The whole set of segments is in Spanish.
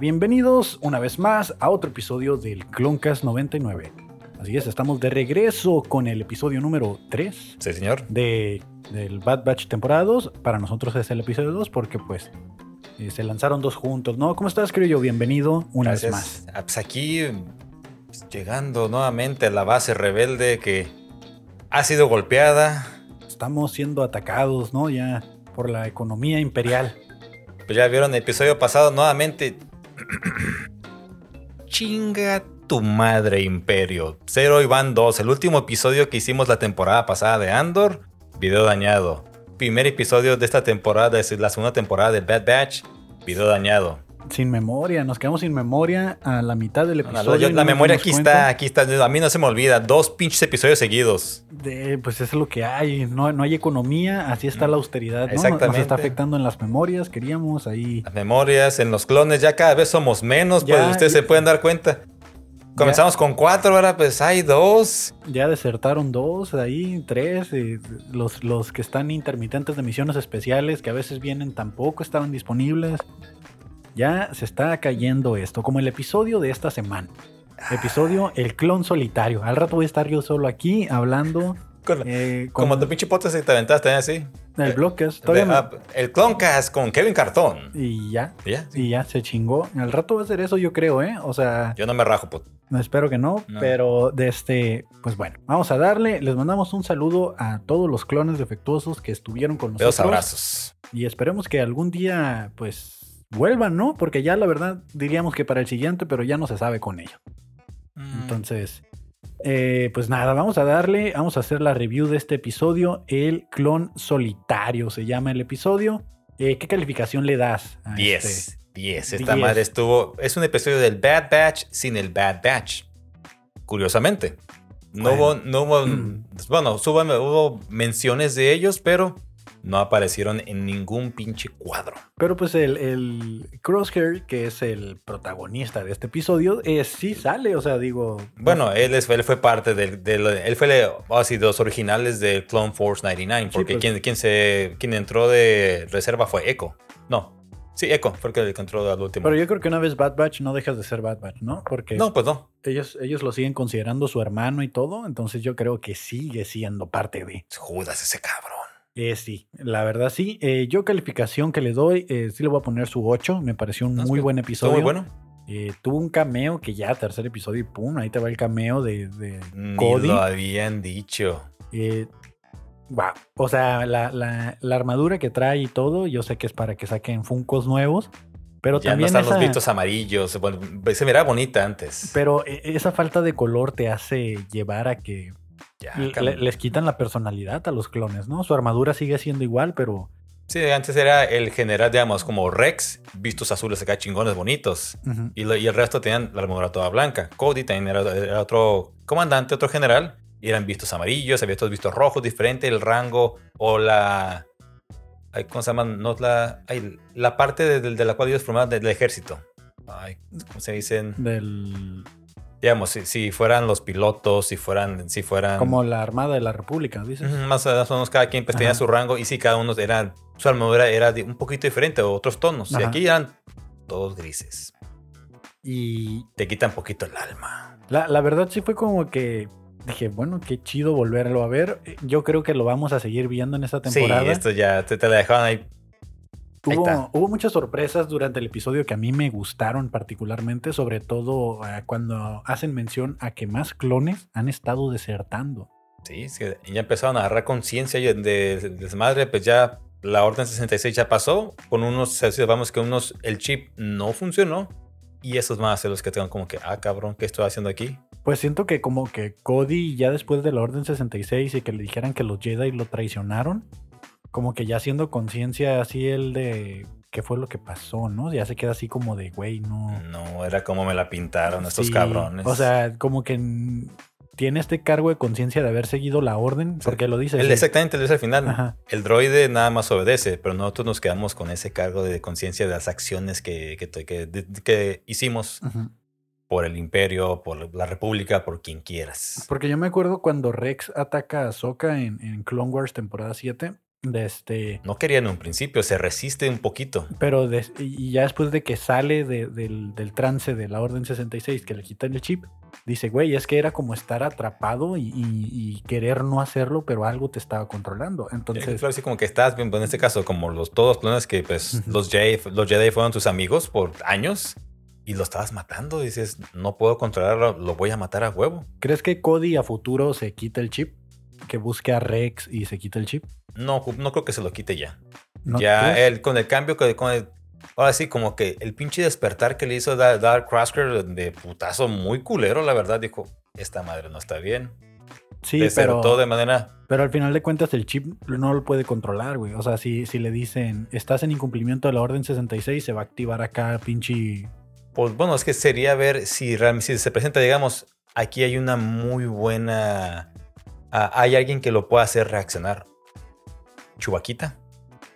Bienvenidos una vez más a otro episodio del Cloncast 99. Así es, estamos de regreso con el episodio número 3 Sí, señor. de, del Bad Batch temporada 2. Para nosotros es el episodio 2 porque pues eh, se lanzaron dos juntos, ¿no? ¿Cómo estás, yo Bienvenido una vez más. Ah, Pues aquí, pues, llegando nuevamente a la base rebelde que ha sido golpeada. Estamos siendo atacados, ¿no? Ya por la economía imperial. Pues ya vieron el episodio pasado nuevamente. Chinga tu madre, Imperio. Cero y van dos. El último episodio que hicimos la temporada pasada de Andor, video dañado. Primer episodio de esta temporada, es la segunda temporada de Bad Batch, video dañado. Sin memoria, nos quedamos sin memoria a la mitad del No, no, episodio. yo- y no la memoria aquí cuenta está, aquí está. A mí no se me olvida. Dos pinches episodios seguidos. de- pues es lo que hay, no, no hay economía, así está la austeridad, ¿no? Nos- Nos Exactamente. está afectando en las memorias, queríamos ahí. Las memorias, en los clones, ya cada vez somos menos, Ya, pues ustedes se pueden dar cuenta. Comenzamos con cuatro, ahora pues hay dos. Ya desertaron dos, ahí tres, eh, los, los que están intermitentes de misiones especiales, que a veces vienen tampoco estaban disponibles. Ya se está cayendo esto, como el episodio de esta semana. Episodio El clon solitario. Al rato voy a estar yo solo aquí hablando. Con- eh, con como tu pinche podcast que te aventaste así. el Blockcast. Todavía me- Ah, el Cloncast con Kevin Cartón. Y ya, ¿Ya? y ya se chingó. Al rato va a ser eso, yo creo, ¿eh? O sea, Yo no me rajo, puto. No, espero que no, No. pero de este, pues bueno, vamos a darle, les mandamos un saludo a todos los clones defectuosos que estuvieron con nosotros. Besos, abrazos. Y esperemos que algún día, pues, vuelvan, ¿no? Porque ya la verdad diríamos que para el siguiente, pero ya no se sabe con ello. Mm. Entonces, eh, pues nada, vamos a darle, vamos a hacer la review de este episodio, el clon solitario se llama el episodio. Eh, ¿Qué calificación le das? A 10. este? 10. Esta 10. madre estuvo. Es un episodio del Bad Batch sin el Bad Batch. Curiosamente. No Bueno. hubo. No hubo Mm. bueno, hubo, hubo menciones de ellos, pero no aparecieron en ningún pinche cuadro. Pero pues el, el Crosshair, que es el protagonista de este episodio, eh, sí sale, o sea, digo... Bueno, él, es- él fue parte del. del- él fue de, así, de los originales de Clone Force 99. Porque pues. quien, quien, se, quien entró de reserva fue Echo. No. Sí, Echo fue el que el entró al último. Pero yo creo que una vez Bad Batch no dejas de ser Bad Batch, ¿no? Porque No, pues no. ellos, ellos lo siguen considerando su hermano y todo, entonces yo creo que sigue siendo parte de... Judas, ese cabrón. Eh, sí, la verdad sí. Eh, yo calificación que le doy, eh, sí le voy a poner su 8, me pareció un No, muy buen episodio. muy bueno. Eh, tuvo un cameo que ya, tercer episodio y pum, ahí te va el cameo de, de Ni Cody. lo habían dicho. Guau. O sea, la, la- la armadura que trae y todo, yo sé que es para que saquen Funcos nuevos. Pero ya no también están esa, los vistos amarillos. Bueno, se miraba bonita antes. pero esa falta de color te hace llevar a que Ya, le- les quitan la personalidad a los clones, ¿no? Su armadura sigue siendo igual, pero Sí, antes era el general, digamos, como Rex, vistos azules acá chingones bonitos. Y, lo- y el resto tenían la armadura toda blanca. Cody también era, era otro comandante, otro general. Y eran vistos amarillos, había otros vistos rojos, diferente el rango o la... ay, ¿Cómo se llama? No la... ay, la parte de, de- de la cual ellos formaban del ejército. Ay, ¿Cómo se dicen? del Digamos, si, si fueran los pilotos, si fueran... Si fueran como la Armada de la República, dices. Más o menos cada quien pues, tenía su rango y sí, cada uno era... Su armadura era un poquito diferente, otros tonos. Y aquí eran todos grises. Y Te quitan poquito el alma. la, la verdad sí fue como que dije, bueno, qué chido volverlo a ver. Yo creo que lo vamos a seguir viendo en esta temporada. Sí, esto ya te, te la dejaban ahí. Hubo, muchas sorpresas durante el episodio que a mí me gustaron particularmente, sobre todo eh, cuando hacen mención a que más clones han estado desertando. Sí, es que ya empezaron a agarrar conciencia de, de desmadre, pues ya la Orden 66 ya pasó. Con unos, vamos que unos, el chip no funcionó. Y esos ser los que tengan como que, ah, cabrón, ¿qué estoy haciendo aquí? Pues siento que como que Cody ya después de la Orden 66 y que le dijeran que los Jedi lo traicionaron, como que ya haciendo conciencia así el de qué fue lo que pasó, ¿no? Ya se queda así como de, güey, no. No, era como me la pintaron estos Sí, cabrones. O sea, como que tiene este cargo de conciencia de haber seguido la orden, porque lo dice. El- exactamente, lo dice al final. Ajá. El droide nada más obedece, pero nosotros nos quedamos con ese cargo de conciencia de las acciones que, que, que- de- que hicimos por el imperio, por la república, por quien quieras. Porque yo me acuerdo cuando Rex ataca a Ahsoka en, en Clone Wars temporada 7, De este, No quería en un principio, se resiste un poquito. pero y ya después de que sale de- del, del trance de la Orden 66, que le quitan el chip, dice, güey, es que era como estar atrapado y, y- y querer no hacerlo, pero algo te estaba controlando. Entonces, Claro, así como que estás, en este caso, como los todos los clones que pues los Jedi, los Jedi fueron tus amigos por años y lo estabas matando. Dices, no puedo controlarlo, lo voy a matar a huevo. ¿crees que Cody a futuro se quita el chip? Que busque a Rex y se quita el chip. No, no creo que se lo quite ya. ¿No ya crees? él, con el cambio, que con el, ahora sí, como que el pinche despertar que le hizo Da- Dark Crasker de putazo muy culero, la verdad, dijo, esta madre no está bien. Sí, Desertó pero, de manera... pero al final de cuentas el chip no lo puede controlar, güey. O sea, si, si le dicen, estás en incumplimiento de la Orden 66, se va a activar acá pinche... Pues bueno, es que sería ver si realmente si se presenta, digamos, aquí hay una muy buena. Ah, hay alguien que lo pueda hacer reaccionar. Chubaquita,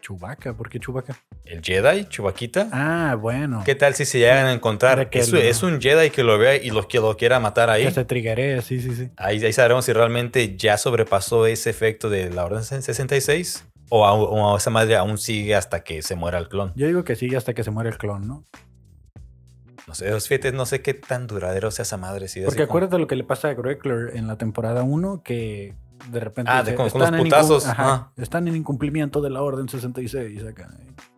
Chubaca, ¿por qué Chubaca? el Jedi, Chubaquita. Ah, bueno. ¿Qué tal si se llegan a encontrar? que Es, un Jedi que lo vea y lo, que lo quiera matar ahí. Que se triggeree, sí, sí, sí. ahí. Ahí sabremos si realmente ya sobrepasó ese efecto de la Orden 66 o, a- o esa madre aún sigue hasta que se muera el clon. Yo digo que sigue hasta que se muere el clon, ¿no? No sé, fíjate, no sé qué tan duradero sea esa madre. si Porque así como- acuérdate lo que le pasa a Greckler en la temporada 1, que de repente Ah, de con- con los "Están en putazos, ajá, están en incumplimiento de la Orden 66. acá.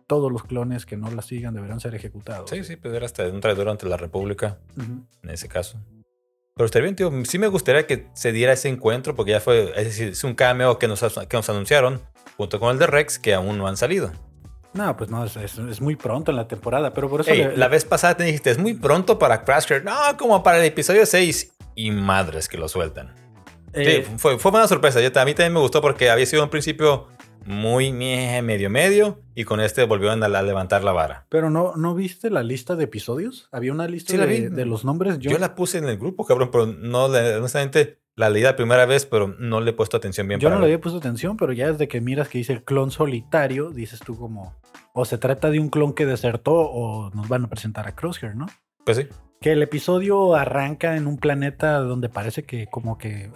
Todos los clones que no la sigan deberán ser ejecutados. Sí, sí, pues era hasta un traidor ante la República. En ese caso. Pero estaría bien, tío. Sí me gustaría que se diera ese encuentro, porque ya fue, es decir, es un cameo que nos, que nos anunciaron, junto con el de Rex, que aún no han salido. No, pues no, es, es- es muy pronto en la temporada, pero por eso... Ey, le- la vez pasada te dijiste, es muy pronto para Crash No, como para el episodio 6. Y madres que lo sueltan. eh, sí, fue, fue una sorpresa. Yo, a mí también me gustó porque había sido un principio muy medio medio, y con este volvieron a, la- levantar la vara. Pero no, ¿no viste la lista de episodios? Había una lista Sí, de, de los nombres. Yo, Yo, la puse en el grupo, cabrón, pero no, honestamente, la leí la primera vez, pero no le he puesto atención bien yo para no le había puesto atención, pero ya desde que miras que dice el clon solitario, dices tú como... O se trata de un clon que desertó o nos van a presentar a Crosshair, ¿no? Pues sí. Que el episodio arranca en un planeta donde parece que como que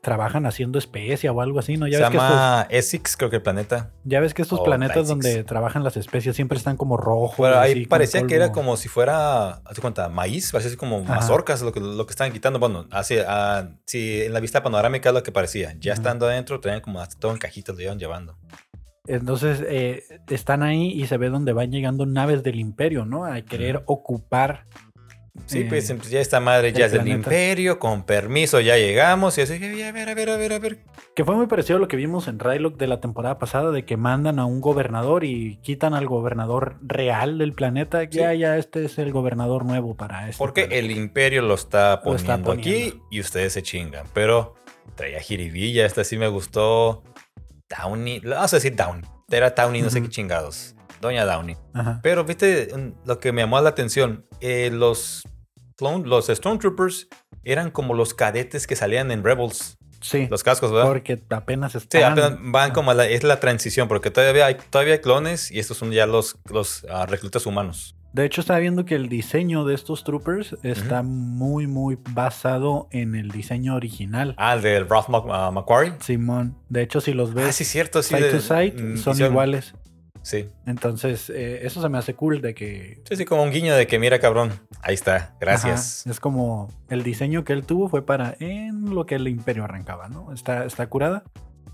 trabajan haciendo especia o algo así, ¿no? Ya Se ves, que estos, llama Essex, creo que el planeta. ya ves que estos planetas donde trabajan las especies siempre están como rojos. Bueno, ahí así, parecía que era como si fuera, hazte cuenta, maíz, parecía así como Ajá. mazorcas lo que, lo que estaban quitando. Bueno, así, ah, sí, en la vista panorámica es lo que parecía. Ya estando adentro, tenían como hasta todo en cajitas, lo iban llevando. Entonces eh, están ahí y se ve donde van llegando naves del imperio, ¿no? A querer ocupar. Sí, eh, pues ya esta madre ya es del imperio, con permiso, ya llegamos. Y así, "Ey, a ver, a ver, a ver, a ver. Que fue muy parecido a lo que vimos en Rylock de la temporada pasada, de que mandan a un gobernador y quitan al gobernador real del planeta. Ya, ya, este es el gobernador nuevo para este. Porque planeta. el imperio lo está Lo está poniendo aquí y ustedes se chingan. Pero traía jiribilla, esta sí me gustó. Downey, vamos a decir Downey. Era Downey, no sé qué chingados. Doña Downey. Ajá. Pero, viste, lo que me llamó la atención, eh, los, clone- los Stormtroopers eran como los cadetes que salían en Rebels, Sí, los cascos, ¿verdad? porque apenas Sí, están. apenas van como a la, es la transición, porque todavía hay, todavía hay clones y estos son ya los, los ah, reclutas humanos. De hecho, estaba viendo que el diseño de estos troopers está muy, muy basado en el diseño original. Ah, el del Ralph Mac- ah, McQuarrie. Simón. De hecho, si los ves Ah, sí, cierto, sí. side de- to side, mm, son hicieron- iguales. Sí. Entonces, eh, eso se me hace cool de que. Sí, sí, como un guiño de que mira, cabrón. Ahí está, gracias. Ajá, es como el diseño que él tuvo fue para en lo que el imperio arrancaba, ¿no? Está, está curada.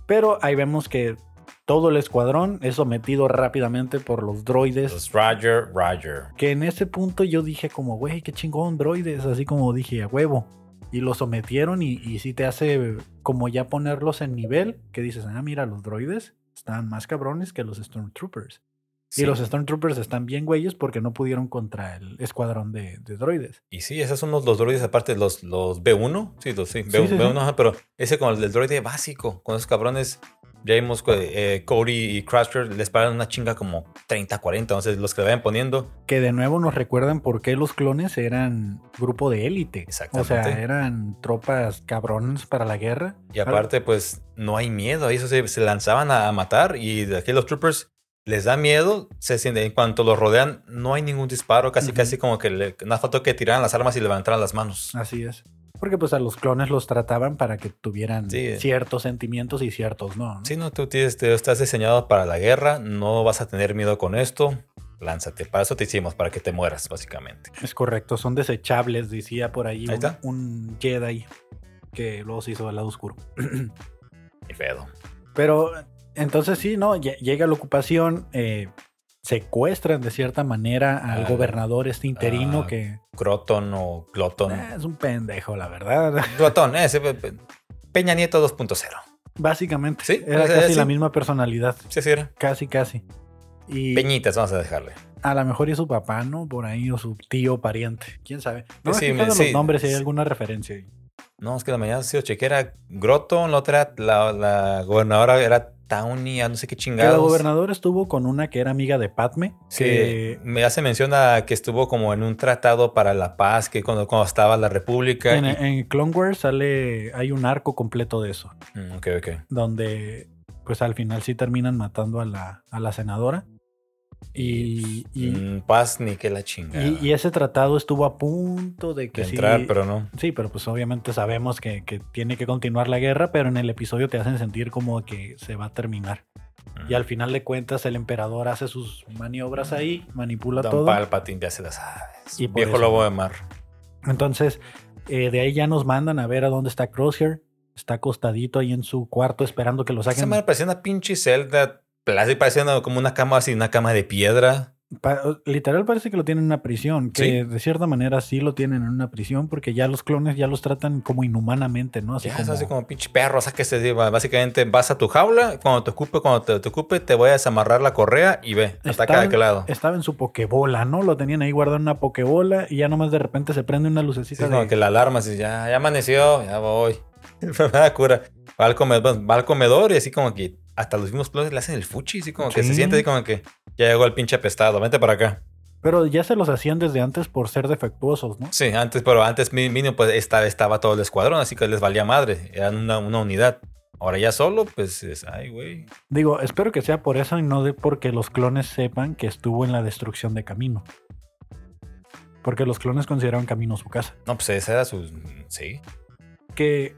Pero ahí vemos que todo el escuadrón es sometido rápidamente por los droides. Los Roger, Roger. Que en ese punto yo dije como, güey, qué chingón, droides. Así como dije, a huevo. Y los sometieron y, y sí te hace como ya ponerlos en nivel. Que dices, ah, mira, los droides están más cabrones que los Stormtroopers. Sí. Y los Stormtroopers están bien güeyes porque no pudieron contra el escuadrón de, de droides. Y sí, esos son los, los droides, aparte los, los B1. Sí, los, sí, Sí, B1, sí, sí. B1, ajá, pero ese con el del droide básico, con esos cabrones. Ya vimos que eh, Cody y Crusher les pagan una chinga como 30, 40. Entonces, los que le vayan poniendo. Que de nuevo nos recuerdan por qué los clones eran grupo de élite. O Exactamente. sea, eran tropas cabrones para la guerra. Y aparte, pues no hay miedo. Ahí eso se, se lanzaban a, matar. Y de aquí los troopers les da miedo. Se siente, en cuanto los rodean, no hay ningún disparo. Casi, casi como que le, nada faltó que tiraran las armas y levantaran las manos. Así es. Porque pues a los clones los trataban para que tuvieran Sí. ciertos sentimientos y ciertos no. ¿no? Si no, tú tienes, te- estás diseñado para la guerra, no vas a tener miedo con esto, lánzate. Para eso te hicimos, para que te mueras, básicamente. Es correcto, son desechables, decía por ahí, Ahí un, Jedi que luego se hizo del lado oscuro. Ni pedo. Pero entonces sí, ¿no? Lle- Llega la ocupación, eh, secuestran de cierta manera al Ah, gobernador este interino ah, que Croton o Cloton. eh, es un pendejo, la verdad. Glotón, ese. pe- pe- Peña Nieto 2.0. Básicamente, Sí, era sea, casi sí. la misma personalidad, Sí, sí, era. casi, casi. Y Peñitas, vamos a dejarle. a lo mejor es su papá, ¿no? Por ahí, o su tío, pariente, quién sabe. No Sí, me- los sí. nombres si hay alguna referencia. ahí. No, es que la mañana ha sido chequera. Groton, la otra, la, la gobernadora era Townie, ah, no sé qué Que la chingados. gobernadora estuvo con una que era amiga de Padme, que que me hace menciona que estuvo como en un tratado para la paz, que cuando, cuando estaba la república. en, y- en Clone Wars sale, hay un arco completo de eso. Mm, ok, ok. donde pues al final sí terminan matando a la, a la senadora. Y, y, Mm, paz ni que la chingada. y- y ese tratado estuvo a punto de que De sí. entrar, pero no. Sí, pero pues obviamente sabemos que, que tiene que continuar la guerra, pero en el episodio te hacen sentir como que se va a terminar. Mm. Y al final de cuentas el emperador hace sus maniobras ahí, manipula Don todo. Palpatine ya se la sabes. Y Viejo eso- lobo de mar. Entonces, eh, de ahí ya nos mandan a ver a dónde está Crosshair. Está acostadito ahí en su cuarto esperando que lo Esa saquen. madre parecía una pinche celda. Parecía una- como una cama así, una cama de piedra. Pa- literal parece que lo tienen en una prisión, que Sí. de cierta manera sí lo tienen en una prisión porque ya los clones ya los tratan como inhumanamente, ¿no? Así ya, como, es así como pinche perro, o sea que se lleva. Básicamente vas a tu jaula, cuando te ocupe, cuando te, te ocupe, te voy a desamarrar la correa y ve, Está- ataca de aquel lado. estaba en su pokebola, ¿no? Lo tenían ahí guardado en una pokebola y ya nomás de repente se prende una Sí, lucecita como de- que la alarma, así, ya, ya amaneció, ya voy. Me da cura. Va al, comedor, va al comedor y así como que hasta los mismos clones le hacen el fuchi, así como que se siente así como que ya llegó el pinche apestado, vente para acá. Pero ya se los hacían desde antes por ser defectuosos, ¿no? Sí, antes, pero antes mínimo pues esta, estaba todo el escuadrón, así que les valía madre, eran una, una unidad. Ahora ya solo, pues es, ay, güey. Digo, espero que sea por eso y no de porque los clones sepan que estuvo en la destrucción de Camino. Porque los clones consideraron Camino su casa. No, pues esa era su... Sí. Que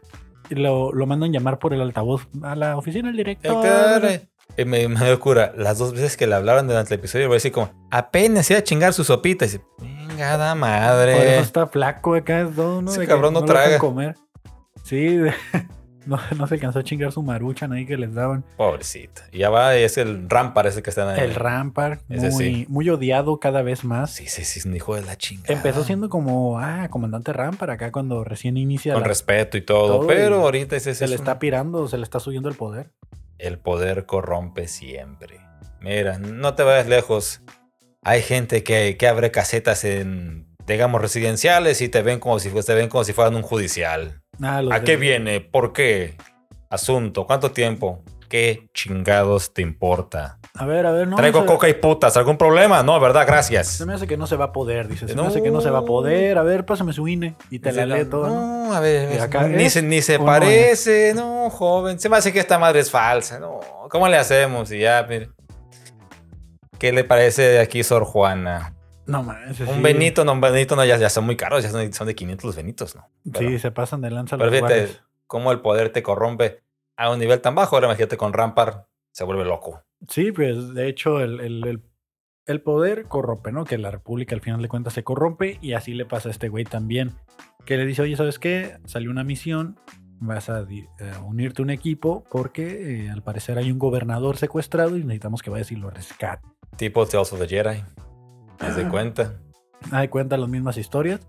lo, lo mandan llamar por el altavoz a la oficina del director. Eh, me, me dio cura. Las dos veces que le hablaron durante el episodio, voy a decir como, apenas iba a chingar su sopita. Y dice, Por madre. eso está flaco acá, es todo, ¿no? Ese De que cabrón no dejan traga. comer. Sí, de- no, no se alcanzó a chingar su maruchan ahí que les daban. Pobrecito. Y ya va, es el Rampar ese que está en El Rampart, Ese muy, sí. muy odiado cada vez más. Sí, sí, sí, es un hijo de la chingada. Empezó siendo como, ah, comandante Rampart acá cuando recién inicia. Con la- respeto y todo, todo, pero y ahorita ese se es le un- está pirando, se le está subiendo el poder. El poder corrompe siempre. Mira, no te vayas lejos. Hay gente que, que abre casetas en, digamos, residenciales y te ven como si, te ven como si fueran un judicial. Ah, ¿A qué viene? ¿Por qué? Asunto. ¿Cuánto tiempo? ¿Qué chingados te importa? A ver, a ver, no. Traigo coca y putas. ¿Algún problema? No, ¿verdad? Gracias. Se me hace que no se va a poder, dice. Se me No. hace que no se va a poder. A ver, pásame su INE. Y te la lee todo. ¿no? No, a ver, acá, ni ¿es se, ni se no parece, no, joven. Se me hace que esta madre es falsa, no. ¿Cómo le hacemos? Y ya, mire. ¿Qué le parece de aquí, Sor Juana? No, man, ese Un sí. Benito, no, un Benito, no, ya, ya son muy caros, ya son, son de 500 los Benitos, ¿no? Pero, Sí, se pasan de lanza pero los fíjate guardias. cómo el poder te corrompe a un nivel tan bajo. Ahora imagínate con Rampart, se vuelve loco. Sí, pues de hecho el, el- el- el poder corrompe, ¿no? Que la república al final de cuentas se corrompe y así le pasa a este güey también. Que le dice, oye, ¿sabes qué? Salió una misión, vas a, a unirte a un equipo porque eh, al parecer hay un gobernador secuestrado y necesitamos que vayas y lo rescate. Tipo Tales of the Jedi. ¿Te das cuenta? Ahí cuenta las mismas historias.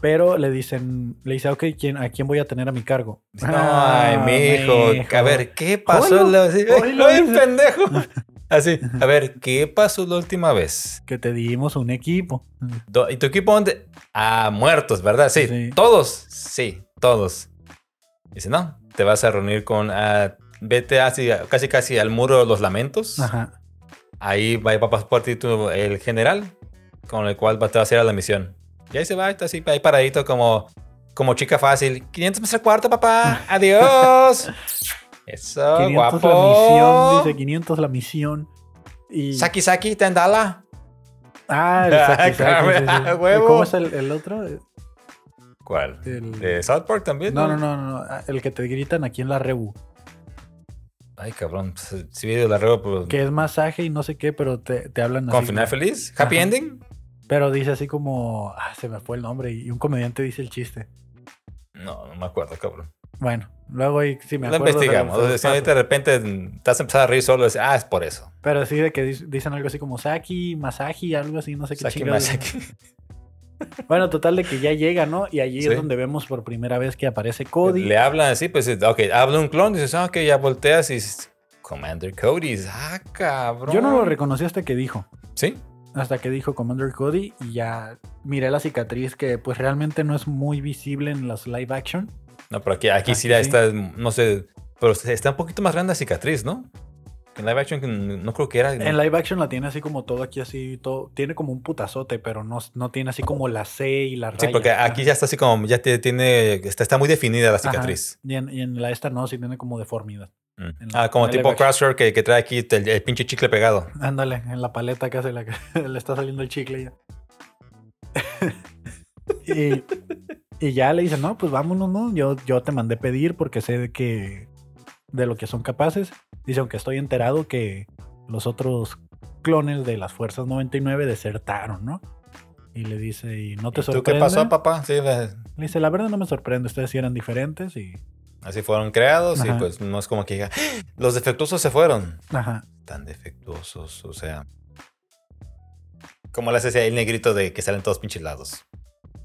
Pero le dicen, le dice, ok, ¿quién, ¿a quién voy a tener a mi cargo? No, ay, Ah, mijo. mijo. A ver, ¿qué pasó? Oilo, así, oilo, ¡Ay, dice. pendejo! Así, a ver, ¿qué pasó la última vez? Que te dimos un equipo. ¿Y tu equipo dónde? Ah, muertos, ¿verdad? Sí, Sí. todos. Sí, todos. Dice, no, te vas a reunir con. ah, vete así, casi casi al muro de los lamentos. Ajá. Ahí va, a pasar por ti tu- el general, con el cual va- te va a hacer a la misión. Y ahí se va, está así, ahí paradito como, como chica fácil. 500 más el cuarto, papá. Adiós. Eso, 500 guapo. la misión, dice 500 la misión. Y... Saki Saki, Tendala. Ah, el Ah, Saki Saki. ¿Cómo es el, el otro? ¿Cuál? El- ¿De South Park también? No, no, no, no, no, el que te gritan aquí en la rebu. Ay, cabrón. pues, Si vi de la reba, pues. Que es masaje y no sé qué, pero te, te hablan ¿Con así. final feliz? ¿Happy Ajá. ending? Pero dice así como, ah, se me fue el nombre y un comediante dice el chiste. No, no me acuerdo, cabrón. Bueno, luego ahí sí me Lo acuerdo. se investigamos. O sea, si ahorita de repente te has empezado a reír solo, es, ah, es por eso. Pero sí de que dicen algo así como Saki, Masaki, algo así, no sé qué Saki Masaki. Bueno, total de que ya llega, ¿no? Y allí Sí. es donde vemos por primera vez que aparece Cody. Le hablan así, pues, ok, habla un clon, dices, ah, ok, ya volteas y dices, Commander Cody, ah, cabrón. Yo no lo reconocí hasta que dijo. Sí, Hasta que dijo Commander Cody y ya miré la cicatriz que pues realmente no es muy visible en las live action. no, pero aquí, aquí sí ya sí. está, no sé, pero está un poquito más grande la cicatriz, ¿no? En live action no creo que era. En live action la tiene así como todo aquí así, todo, tiene como un putazote, pero no, no tiene así como la C y la Sí, raya. porque aquí ya está así como, ya tiene, está, está muy definida la cicatriz. Y en, y en la esta no, sí tiene como deformidad. Mm. La- Ah, como tipo. Crusher que, que trae aquí el, el pinche chicle pegado. Ándale, en la paleta que hace la que le está saliendo el chicle ya. y, y ya le dicen, no, pues vámonos, ¿no? Yo, yo te mandé pedir porque sé que de lo que son capaces. Dice, aunque estoy enterado que los otros clones de las Fuerzas 99 desertaron, ¿no? Y le dice, ¿y no te ¿Y ¿Tú sorprende? qué pasó, papá? Sí, Le dice, la verdad no me sorprende, ustedes sí eran diferentes y... así fueron creados y pues no es como que diga, "Ah, los defectuosos se fueron. Ajá, Tan defectuosos, o sea. Como le hace el negrito de que salen todos pinches lados.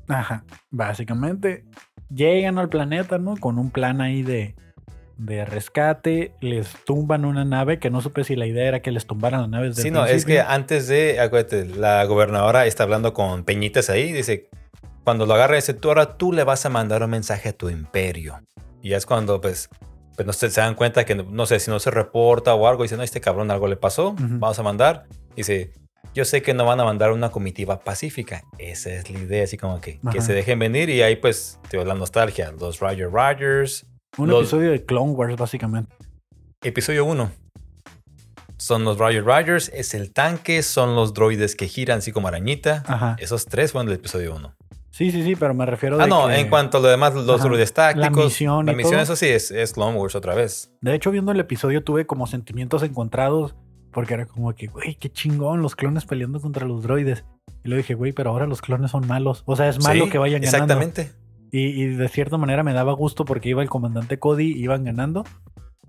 ajá. Básicamente, llegan al planeta, ¿no? Con un plan ahí de, de rescate, les tumban una nave, que no supe si la idea era que les tumbaran la nave desde Sí, el no, es que antes de, acuérdate, la gobernadora está hablando con Peñitas ahí, dice, cuando lo agarre, dice, tú ahora tú le vas a mandar un mensaje a tu imperio. Y es cuando, pues, pues no se dan cuenta que, no sé, si no se reporta o algo, dice, no, este cabrón algo le pasó, vamos a mandar. Dice, yo sé que no van a mandar una comitiva pacífica. Esa es la idea, así como que, que se dejen venir y ahí, pues, te la nostalgia, los Roger Rogers, Un los- episodio de Clone Wars, básicamente. Episodio 1. Son los Roger Rogers, es el tanque, son los droides que giran así como arañita. Ajá. Esos tres fueron del episodio 1. Sí, sí, sí, pero me refiero Ah, de no, que- en cuanto a lo demás, los Ajá. droides tácticos. La misión y La misión, todo. eso sí, es, es Clone Wars otra vez. De hecho, viendo el episodio tuve como sentimientos encontrados, porque era como que, güey, qué chingón, los clones peleando contra los droides. Y luego dije, güey, pero ahora los clones son malos. O sea, es malo Sí, que vayan ganando. Exactamente. Y, y de cierta manera me daba gusto porque iba el comandante Cody, iban ganando.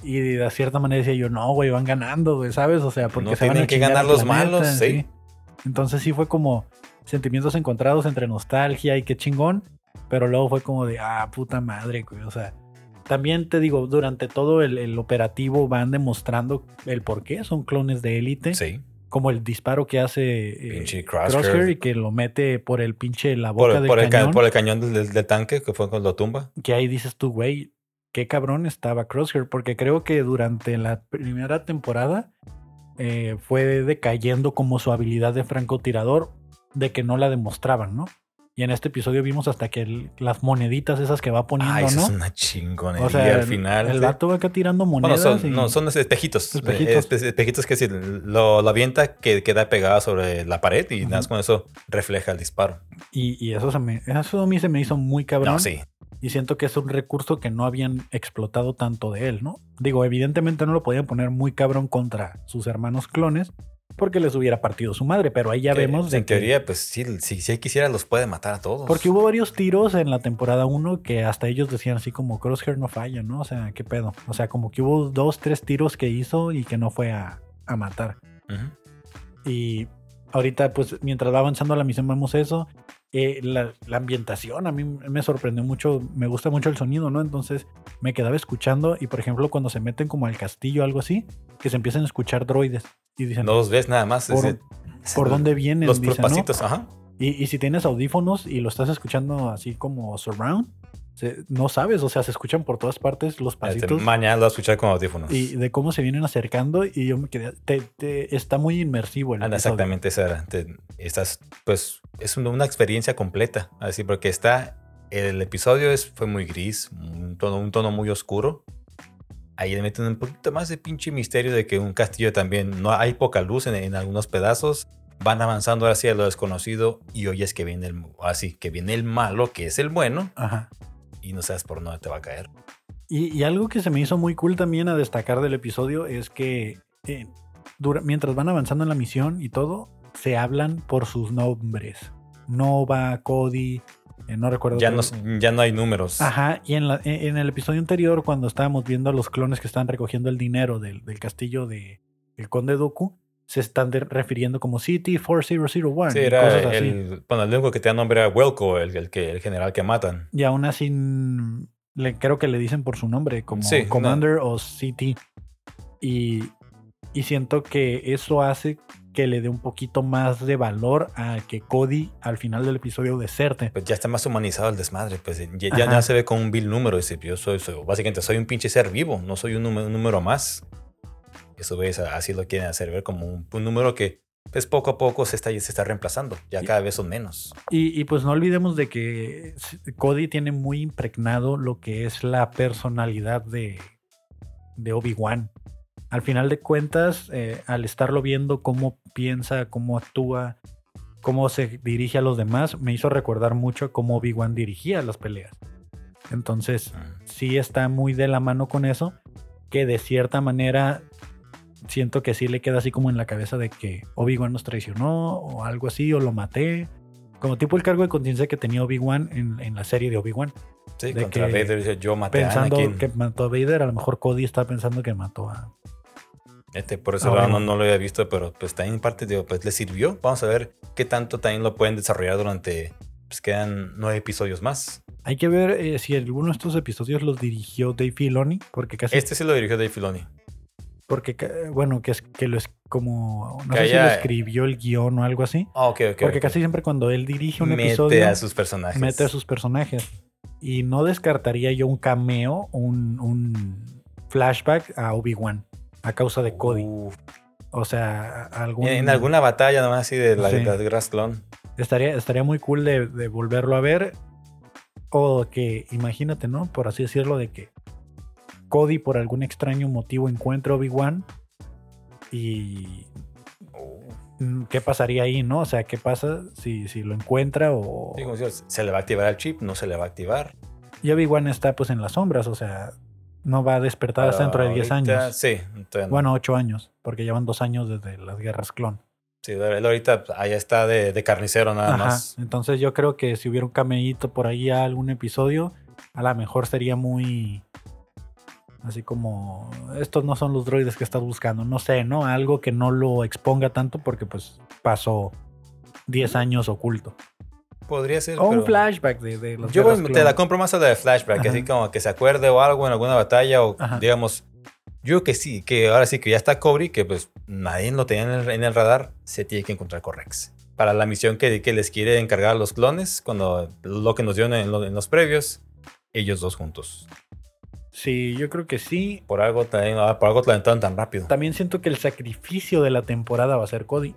Y de cierta manera decía yo, no, güey, van ganando, güey, ¿sabes? O sea, porque No se van a tienen que ganar los planeta, malos, sí. Entonces sí fue como sentimientos encontrados entre nostalgia y qué chingón. Pero luego fue como de, ah, puta madre, güey. O sea, también te digo, durante todo el, el operativo van demostrando el por qué son clones de élite. Sí. Como el disparo que hace eh, Crosshair. Crosshair. y que lo mete por el pinche la boca Por, del por el, ca- cañón. por el cañón del, del- del tanque, que fue cuando lo tumba. que ahí dices tú, güey, qué cabrón estaba Crosshair, porque creo que durante la primera temporada eh, fue decayendo como su habilidad de francotirador, de que no la demostraban, ¿no? Y en este episodio vimos hasta que el- las moneditas esas que va poniendo, Ay, eso ¿no? es una chingonería o sea, al final. el sí. vato va acá tirando Bueno, monedas. son, y- no, son espejitos. Espejitos. Espe- espejitos que si lo, lo avienta, que queda pegado sobre la pared y nada más con eso refleja el disparo. y, y eso, se me, eso a mí se me hizo muy cabrón. No, sí. Y siento que es un recurso que no habían explotado tanto de él, ¿no? Digo, evidentemente no lo podían poner muy cabrón contra sus hermanos clones porque les hubiera partido su madre, pero ahí ya Que, vemos de en que- teoría, pues sí, si, si quisiera, los puede matar a todos. Porque hubo varios tiros en la temporada 1 que hasta ellos decían así como Crosshair no falla, ¿no? O sea, ¿qué pedo? O sea, como que hubo dos, tres tiros que hizo y que no fue a, a matar. Y ahorita, pues, mientras va avanzando la misión, vemos eso. Eh, la, la ambientación a mí me sorprendió mucho, me gusta mucho el sonido, ¿no? Entonces me quedaba escuchando y, por ejemplo, cuando se meten como al castillo o algo así, que se empiezan a escuchar droides y dicen, No los ves nada más. ¿Por- es- es ¿por dónde vienen? Los Dicen, ¿no? pasitos, ajá. Y, y si tienes audífonos y lo estás escuchando así como surround, se- no sabes, o sea, se escuchan por todas partes los Este, pasitos mañana lo vas a escuchar con audífonos. y de cómo se vienen acercando y yo me quedé, te- te- está muy inmersivo el episodio. exactamente, esa era. Te- estás, pues, es una, una experiencia completa. Así, porque está. El episodio es, fue muy gris, un tono, un tono muy oscuro. Ahí le meten un poquito más de pinche misterio de que un castillo también no hay poca luz en, en algunos pedazos. van avanzando hacia lo desconocido y oyes que viene el, así, que viene el malo, que es el bueno, Ajá. y no sabes por dónde te va a caer. Y, y algo que se me hizo muy cool también a destacar del episodio es que eh, dura- mientras van avanzando en la misión y todo, se hablan por sus nombres. Nova, Cody, no recuerdo. Ya no, ya no hay números. Ajá, y en, la- en- en el episodio anterior, cuando estábamos viendo a los clones que están recogiendo el dinero del, del castillo de el Conde Dooku, se están de- refiriendo como City 4001 Sí, era cosas así. el, bueno, el único que te da nombre era Welco, el, el, que, el general que matan. Y aún así, mm, le, creo que le dicen por su nombre, como Sí, no. Commander o CT. Y, y siento que eso hace que le dé un poquito más de valor a que Cody al final del episodio deserte. Pues ya está más humanizado el desmadre. Pues ya, ya se ve con un vil número. Dice, yo soy, soy- básicamente soy un pinche ser vivo, no soy un número, un número más. Eso ves, así lo quieren hacer ver como un, un número que pues poco a poco se está, se está reemplazando. Ya cada vez son menos. Y, y pues no olvidemos de que Cody tiene muy impregnado lo que es la personalidad de, de Obi-Wan. Al final de cuentas, eh, al estarlo viendo cómo piensa, cómo actúa, cómo se dirige a los demás, me hizo recordar mucho cómo Obi-Wan dirigía las peleas. Entonces, Mm. sí está muy de la mano con eso, que de cierta manera siento que sí le queda así como en la cabeza de que Obi-Wan nos traicionó o algo así, o lo maté. Como tipo el cargo de conciencia que tenía Obi-Wan en, en la serie de Obi-Wan. Sí, De contra que Vader dice, yo maté a Pensando Anakin. que mató a Vader, a lo mejor Cody está pensando que mató a... Este, por eso Ah, no, no lo había visto, pero pues también en parte digo, pues le sirvió. Vamos a ver qué tanto también lo pueden desarrollar durante, pues quedan nueve episodios más. Hay que ver eh, si alguno de estos episodios los dirigió Dave Filoni, porque casi... Este sí lo dirigió Dave Filoni. Porque, bueno, que es que lo es como... No Que sé si lo escribió el guion o algo así. Ah, ok, ok. Porque casi siempre cuando él dirige un mete episodio... a sus personajes. mete a sus personajes. Y no descartaría yo un cameo, un, un flashback a Obi-Wan a causa de Cody. Uf. O sea, algún, En, alguna batalla nomás así de la, Sí. de Grass Clone. estaría, estaría muy cool de, de volverlo a ver. O que, imagínate, ¿no? Por así decirlo, de que Cody por algún extraño motivo encuentra a Obi-Wan y ¿qué pasaría ahí, no? O sea, ¿qué pasa si, si lo encuentra o... Sí, como digo, ¿Se le va a activar el chip? ¿No se le va a activar? Y Obi-Wan está pues en las sombras, o sea, no va a despertar hasta dentro de 10 Ahorita, años. Sí, no. Bueno, 8 años, porque llevan dos años desde las guerras clon. Sí, él ahorita allá está de, de carnicero nada Ajá. más. Entonces yo creo que si hubiera un cameíto por ahí a algún episodio, a lo mejor sería muy así como estos no son los droides que estás buscando, no sé, ¿no? Algo que no lo exponga tanto porque pues pasó 10 años oculto. Podría ser. O un pero- flashback de, de los Yo guerras te la compro más a la de flashback, Ajá. así como que se acuerde o algo en alguna batalla o Ajá. digamos, yo que sí, que ahora sí que ya está Cobri, que pues nadie lo tenía en el, en el radar, se tiene que encontrar con Rex. Para la misión que, que les quiere encargar a los clones, cuando lo que nos dieron en, lo- en los previos, ellos dos juntos. Sí, yo creo que sí. Por algo, también, ah, por algo te lo aventaron tan rápido. También siento que el sacrificio de la temporada va a ser Cody.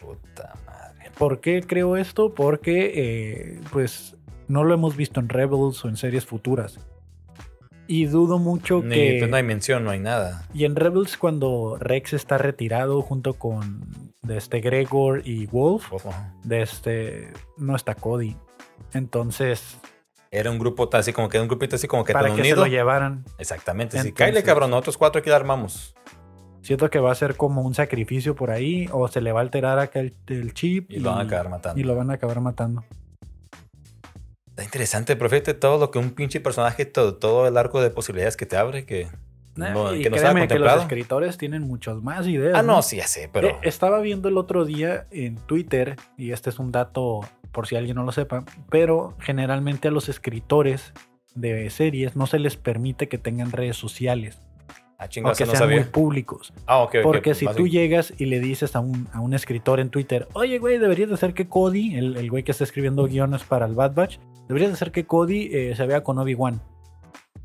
Puta. ¿Por qué creo esto? Porque eh, pues no lo hemos visto en Rebels o en series futuras. Y dudo mucho Ni- que... pues no hay mención, no hay nada. Y en Rebels cuando Rex está retirado junto con de este Gregor y Wolf, de este no está Cody. Entonces, Era un grupo tan- así como que un grupito así como que para tan que unido. se lo llevaran, Exactamente. Sí, Entonces- cállale cabrón, nosotros cuatro aquí la armamos. Siento que va a ser como un sacrificio por ahí o se le va a alterar acá el, el chip Y lo van a acabar matando. y lo van a acabar matando. Está interesante, profeta, todo lo que un pinche personaje, todo, todo el arco de posibilidades que te abre, que no, y que no créeme que los escritores tienen muchas más ideas. Ah, no, sí, ya sé, pero Eh, estaba viendo el otro día en Twitter, y este es un dato por si alguien no lo sepa, pero generalmente a los escritores de series no se les permite que tengan redes sociales ah, o chingados, que no sean muy públicos. Ah, ok, ok. Porque si más tú llegas y le dices a un, a un escritor en Twitter, oye, güey, deberías de hacer que Cody, el, el güey que está escribiendo guiones para el Bad Batch, deberías de hacer que Cody eh, se vea con Obi-Wan.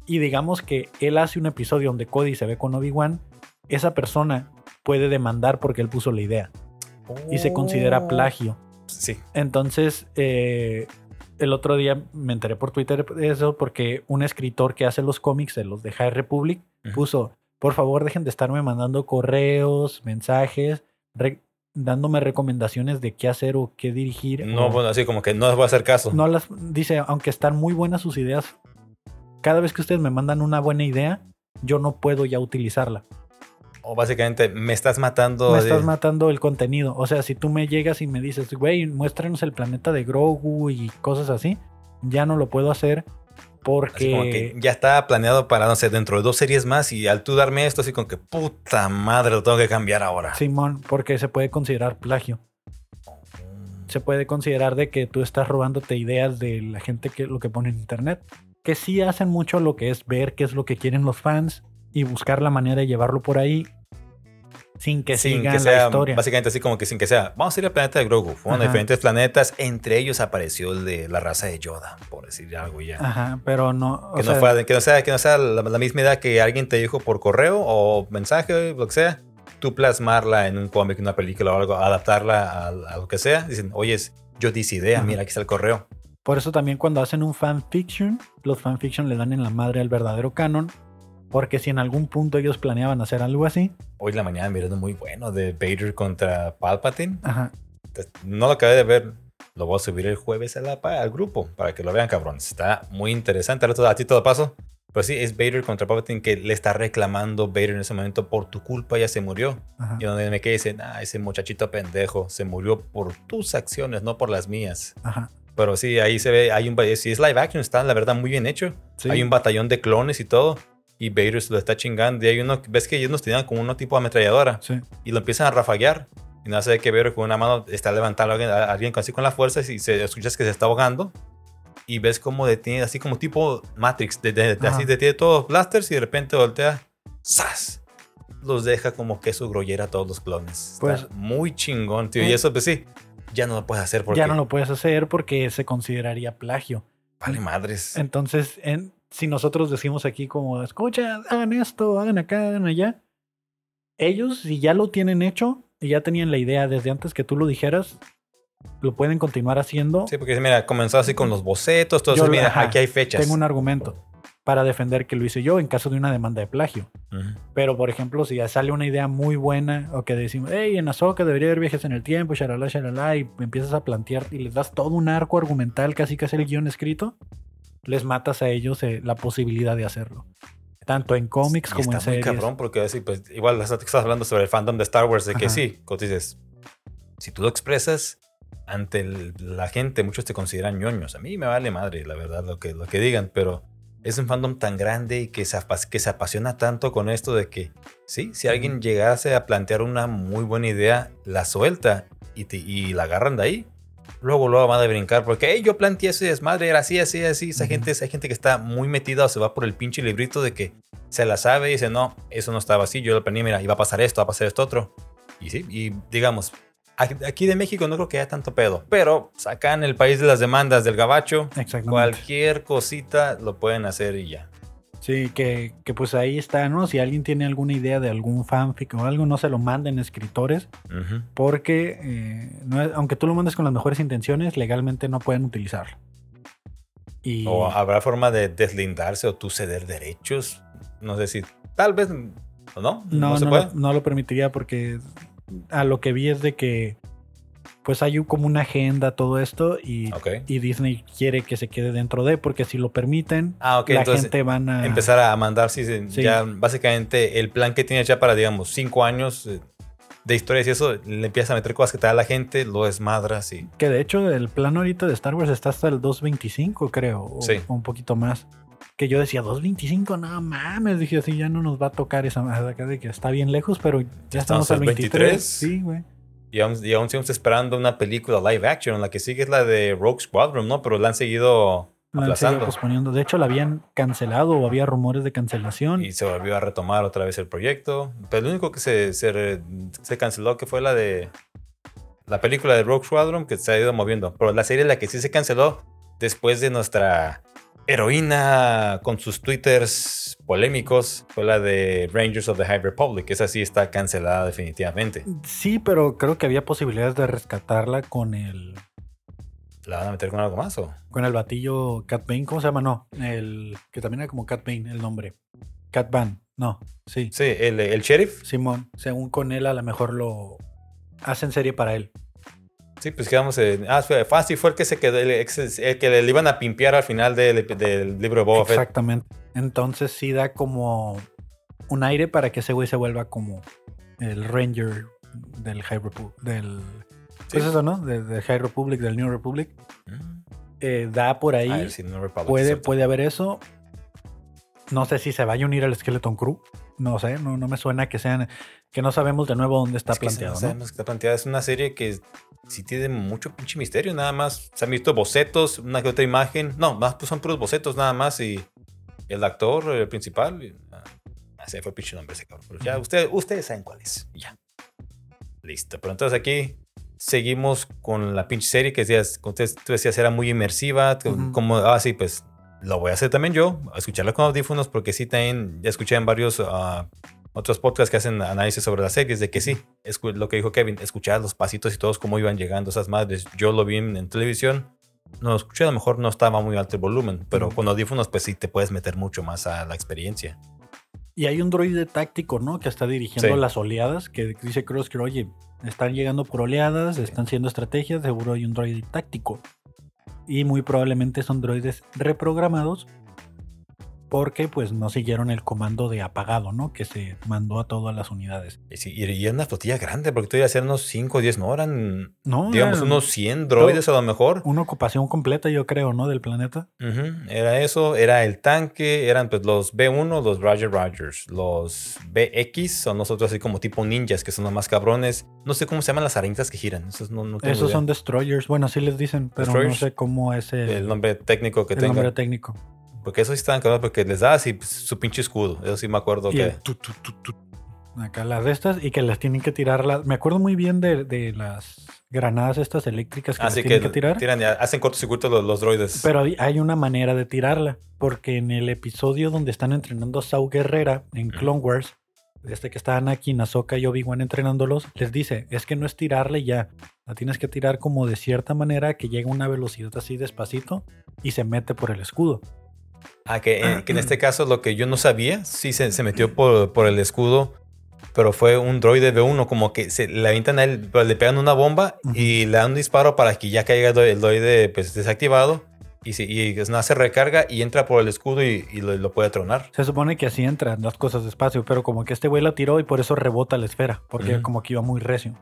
Y digamos que él hace un episodio donde Cody se ve con Obi-Wan, esa persona puede demandar porque él puso la idea y se considera Oh. plagio. Sí, Entonces, eh, el otro día me enteré por Twitter de eso porque un escritor que hace los cómics de los de High Republic puso, por favor dejen de estarme mandando correos, mensajes, re- dándome recomendaciones de qué hacer o qué dirigir. No, o- bueno, así como que no les voy a hacer caso. no las dice, aunque están muy buenas sus ideas, cada vez que ustedes me mandan una buena idea, yo no puedo ya utilizarla. O básicamente me estás matando. me de- estás matando el contenido. O sea, si tú me llegas y me dices, güey, muéstranos el planeta de Grogu y cosas así, ya no lo puedo hacer Así como que porque ya estaba planeado para, no sé, dentro de dos series más y al tú darme esto, así como que puta madre, lo tengo que cambiar ahora. Simón, porque se puede considerar plagio. Se puede considerar de que tú estás robándote ideas de la gente que lo que pone en internet, que sí hacen mucho lo que es ver qué es lo que quieren los fans y buscar la manera de llevarlo por ahí sin que sin sigan que la sea, historia. básicamente así como que sin que sea, vamos a ir al planeta de Grogu. Fueron Ajá. diferentes planetas, entre ellos apareció el de la raza de Yoda, por decir algo ya. Ajá, pero no, Que, sea, no fuera- que no sea, que no sea la, la misma idea que alguien te dijo por correo o mensaje, lo que sea. Tú plasmarla en un cómic, una película o algo, adaptarla a, a lo que sea. Dicen, oye, yo di idea, Ajá. mira, aquí está el correo. Por eso también cuando hacen un fanfiction, los fanfiction le dan en la madre al verdadero canon. Porque si en algún punto ellos planeaban hacer algo así, Hoy en la mañana mirando muy bueno de Vader contra Palpatine. ajá, No lo acabé de ver. Lo voy a subir el jueves a la, al grupo para que lo vean, cabrones. Está muy interesante. A ti todo paso. Pues sí, es Vader contra Palpatine que le está reclamando Vader en ese momento por tu culpa ya se murió. ajá, Y donde me quedé dice, ah, ese muchachito pendejo se murió por tus acciones, no por las mías. ajá. Pero sí, ahí se ve, hay un, si es live action, está la verdad muy bien hecho. Sí. Hay un batallón de clones y todo. Y Vader lo está chingando. Y hay uno, ves que ellos nos tenían como uno tipo de ametralladora Sí. y lo empiezan a rafaguear. Y no sé qué ver con una mano está levantando a alguien, a alguien así con la fuerza y se escuchas que se está ahogando. Y ves como detiene, así como tipo Matrix, de, de- de- así detiene todos los blasters y de repente voltea, ¡zas! Los deja como queso grollera a todos los clones. Está Pues- muy chingón, tío. Eh. Y eso, pues sí, ya no lo puedes hacer porque Ya no lo puedes hacer porque se consideraría plagio. vale madres. Entonces, en- si nosotros decimos aquí como, escucha, hagan esto, hagan acá, hagan allá, ellos si ya lo tienen hecho y ya tenían la idea desde antes que tú lo dijeras, lo pueden continuar haciendo. Sí, porque mira, comenzó así con los bocetos, todo eso. Mira, ajá, aquí hay fechas. Tengo un argumento para defender que lo hice yo en caso de una demanda de plagio. Ujú. Pero, por ejemplo, si ya sale una idea muy buena o que decimos, hey, en Azoka debería haber viajes en el tiempo, shalala, shalala, y empiezas a plantear y les das todo un arco argumental, casi casi el guion escrito, les matas a ellos eh, la posibilidad de hacerlo. Tanto en cómics como en está muy series. cabrón porque así, pues, igual estás hablando sobre el fandom de Star Wars, de que Ajá. sí, como tú dices, si tú lo expresas ante el- la gente, muchos te consideran ñoños. A mí me vale madre, la verdad, lo que, lo que digan, pero es un fandom tan grande y que se, apas- que se apasiona tanto con esto de que, sí, si alguien llegase a plantear una muy buena idea, la suelta y, te- y la agarran de ahí. Luego, luego van a brincar porque "Ey, yo planteé ese desmadre, era así, así, así. Esa gente, esa gente que está muy metida o se va por el pinche librito de que se la sabe y dice, no, eso no estaba así, yo lo planeé, mira, iba a pasar esto, va a pasar esto otro. Y sí, y digamos, aquí de México no creo que haya tanto pedo, pero acá en el país de las demandas del gabacho, cualquier cosita lo pueden hacer y ya. Sí, que, que pues ahí está, ¿no? Si alguien tiene alguna idea de algún fanfic o algo, no se lo manden a escritores, porque eh, no es- aunque tú lo mandes con las mejores intenciones, legalmente no pueden utilizarlo. Y O habrá forma de deslindarse o tú ceder derechos. No sé si, tal vez, o no, no, no, se no, puede. lo, no lo permitiría porque a lo que vi es de que pues hay como una agenda todo esto y, y Disney quiere que se quede dentro de porque si lo permiten Ah, la entonces gente van a empezar a mandar, sí, sí, ya básicamente el plan que tienes ya para, digamos, cinco años eh, de historias y eso, le empiezas a meter cosas que te da la gente, lo desmadras y... que de hecho el plan ahorita de Star Wars está hasta el 225 creo o, Sí. o un poquito más. Que yo decía 225 no mames dije así ya no nos va a tocar esa madre acá de que está bien lejos pero ya estamos Estamos al al 23 23. sí güey Y aún, y aún seguimos esperando una película live action, la que sigue es la de Rogue Squadron, ¿no? Pero la han seguido la han seguido aplazando. posponiendo de hecho la habían cancelado o había rumores de cancelación Y se volvió a retomar otra vez el proyecto. Pero lo único que se, se, se canceló que fue la de la película de Rogue Squadron que se ha ido moviendo. Pero la serie la que sí se canceló después de nuestra heroína con sus twitters polémicos fue la de Rangers of the High Republic. Esa sí está cancelada definitivamente. Sí, pero creo que había posibilidades de rescatarla con el ¿La van a meter con algo más o? con el batillo Cat Bane, ¿cómo se llama? No, el que también era como Cat Bane el nombre. Cat Van, no, sí. Sí, el, el sheriff. Simón, según con él a lo mejor lo hacen serie para él. Sí, pues quedamos en. Ah, fue, fácil fue el que se quedó, el, que le iban a pimpear al final del, del libro de Boba Fett. Exactamente. Entonces sí da como un aire para que ese güey se vuelva como el Ranger del High Republic. Del, Sí. pues eso, ¿no? De- Del High Republic, del New Republic. Mm. Eh, da por ahí. Ah, el Sin Republic, puede, puede haber eso. No sé si se vaya a unir al Skeleton Crew. No sé, no, no me suena que sean. Que no sabemos de nuevo dónde está Es planteado. no ¿no? sabemos que está planteada. Es una serie que sí tiene mucho pinche misterio, nada más. Se han visto bocetos, una que otra imagen. No, más pues son puros bocetos nada más. Y el actor el principal. y- ah, se fue pinche nombre ese cabrón. Pero ya, Ujú. usted- ustedes saben cuál es. Ya. Listo. Pero entonces aquí seguimos con la pinche serie que decías, como ustedes- tú decías, era muy inmersiva. que- Ujú. Como, ah, sí, pues lo voy a hacer también yo, a escucharla con audífonos, porque sí también ya escuché en varios ah, otros podcasts que hacen análisis sobre las series, de que sí, escu- lo que dijo Kevin, escuchar los pasitos y todos cómo iban llegando esas madres. Yo lo vi en, en televisión, no lo escuché, a lo mejor no estaba muy alto el volumen, pero con audífonos pues sí te puedes meter mucho más a la experiencia. Y hay un droide táctico, ¿no? Que está dirigiendo Sí. las oleadas. Que dice Crosshair, oye, están llegando por oleadas, están haciendo estrategias, seguro hay un droide táctico. Y muy probablemente son droides reprogramados porque pues no siguieron el comando de apagado, ¿no? Que se mandó a todas las unidades. Y, sí, y y era una flotilla grande, porque tú ibas a hacer unos 5 o 10, no eran, No, digamos, unos 100 droides a lo mejor. una ocupación completa, yo creo, ¿no? Del planeta. Era eso, era el tanque, eran pues los B1, los Roger Rogers, los BX son nosotros así como tipo ninjas, que son los más cabrones. No sé cómo se llaman las arañitas que giran, esos no, no tengo Esos son destroyers. Bueno, así les dicen, pero Destroyers. no sé cómo es el, el nombre técnico que el tengan. nombre técnico. Porque esos sí estaban cabrones porque les da así pues, su pinche escudo. Eso sí me acuerdo Y que... tu, tu, tu, tu. Acá las de estas y que las tienen que tirar. las- Me acuerdo muy bien de, de las granadas estas eléctricas que las Así tienen que, que, tirar. tiran y hacen cortocircuito los, los droides. Pero hay, una manera de tirarla. Porque en el episodio donde están entrenando a Sau Guerrera en. Clone Wars, desde que está Anakin, Ahsoka y Obi-Wan entrenándolos, les dice: Es que no es tirarle ya. La tienes que tirar como de cierta manera que llega a una velocidad así despacito y se mete por el escudo. Ah, que, en- que en este caso lo que yo no sabía, sí se, se metió por, por el escudo, pero fue un droide B1, como que se le avientan a él, pues, le pegan una bomba y le dan un disparo para que ya caiga el droide, pues, desactivado y, se, y es nada, se recarga y entra por el escudo y, y lo, lo puede tronar. Se supone que así entran las cosas despacio, pero como que este güey la tiró y por eso rebota la esfera, porque Ujú. como que iba muy recio.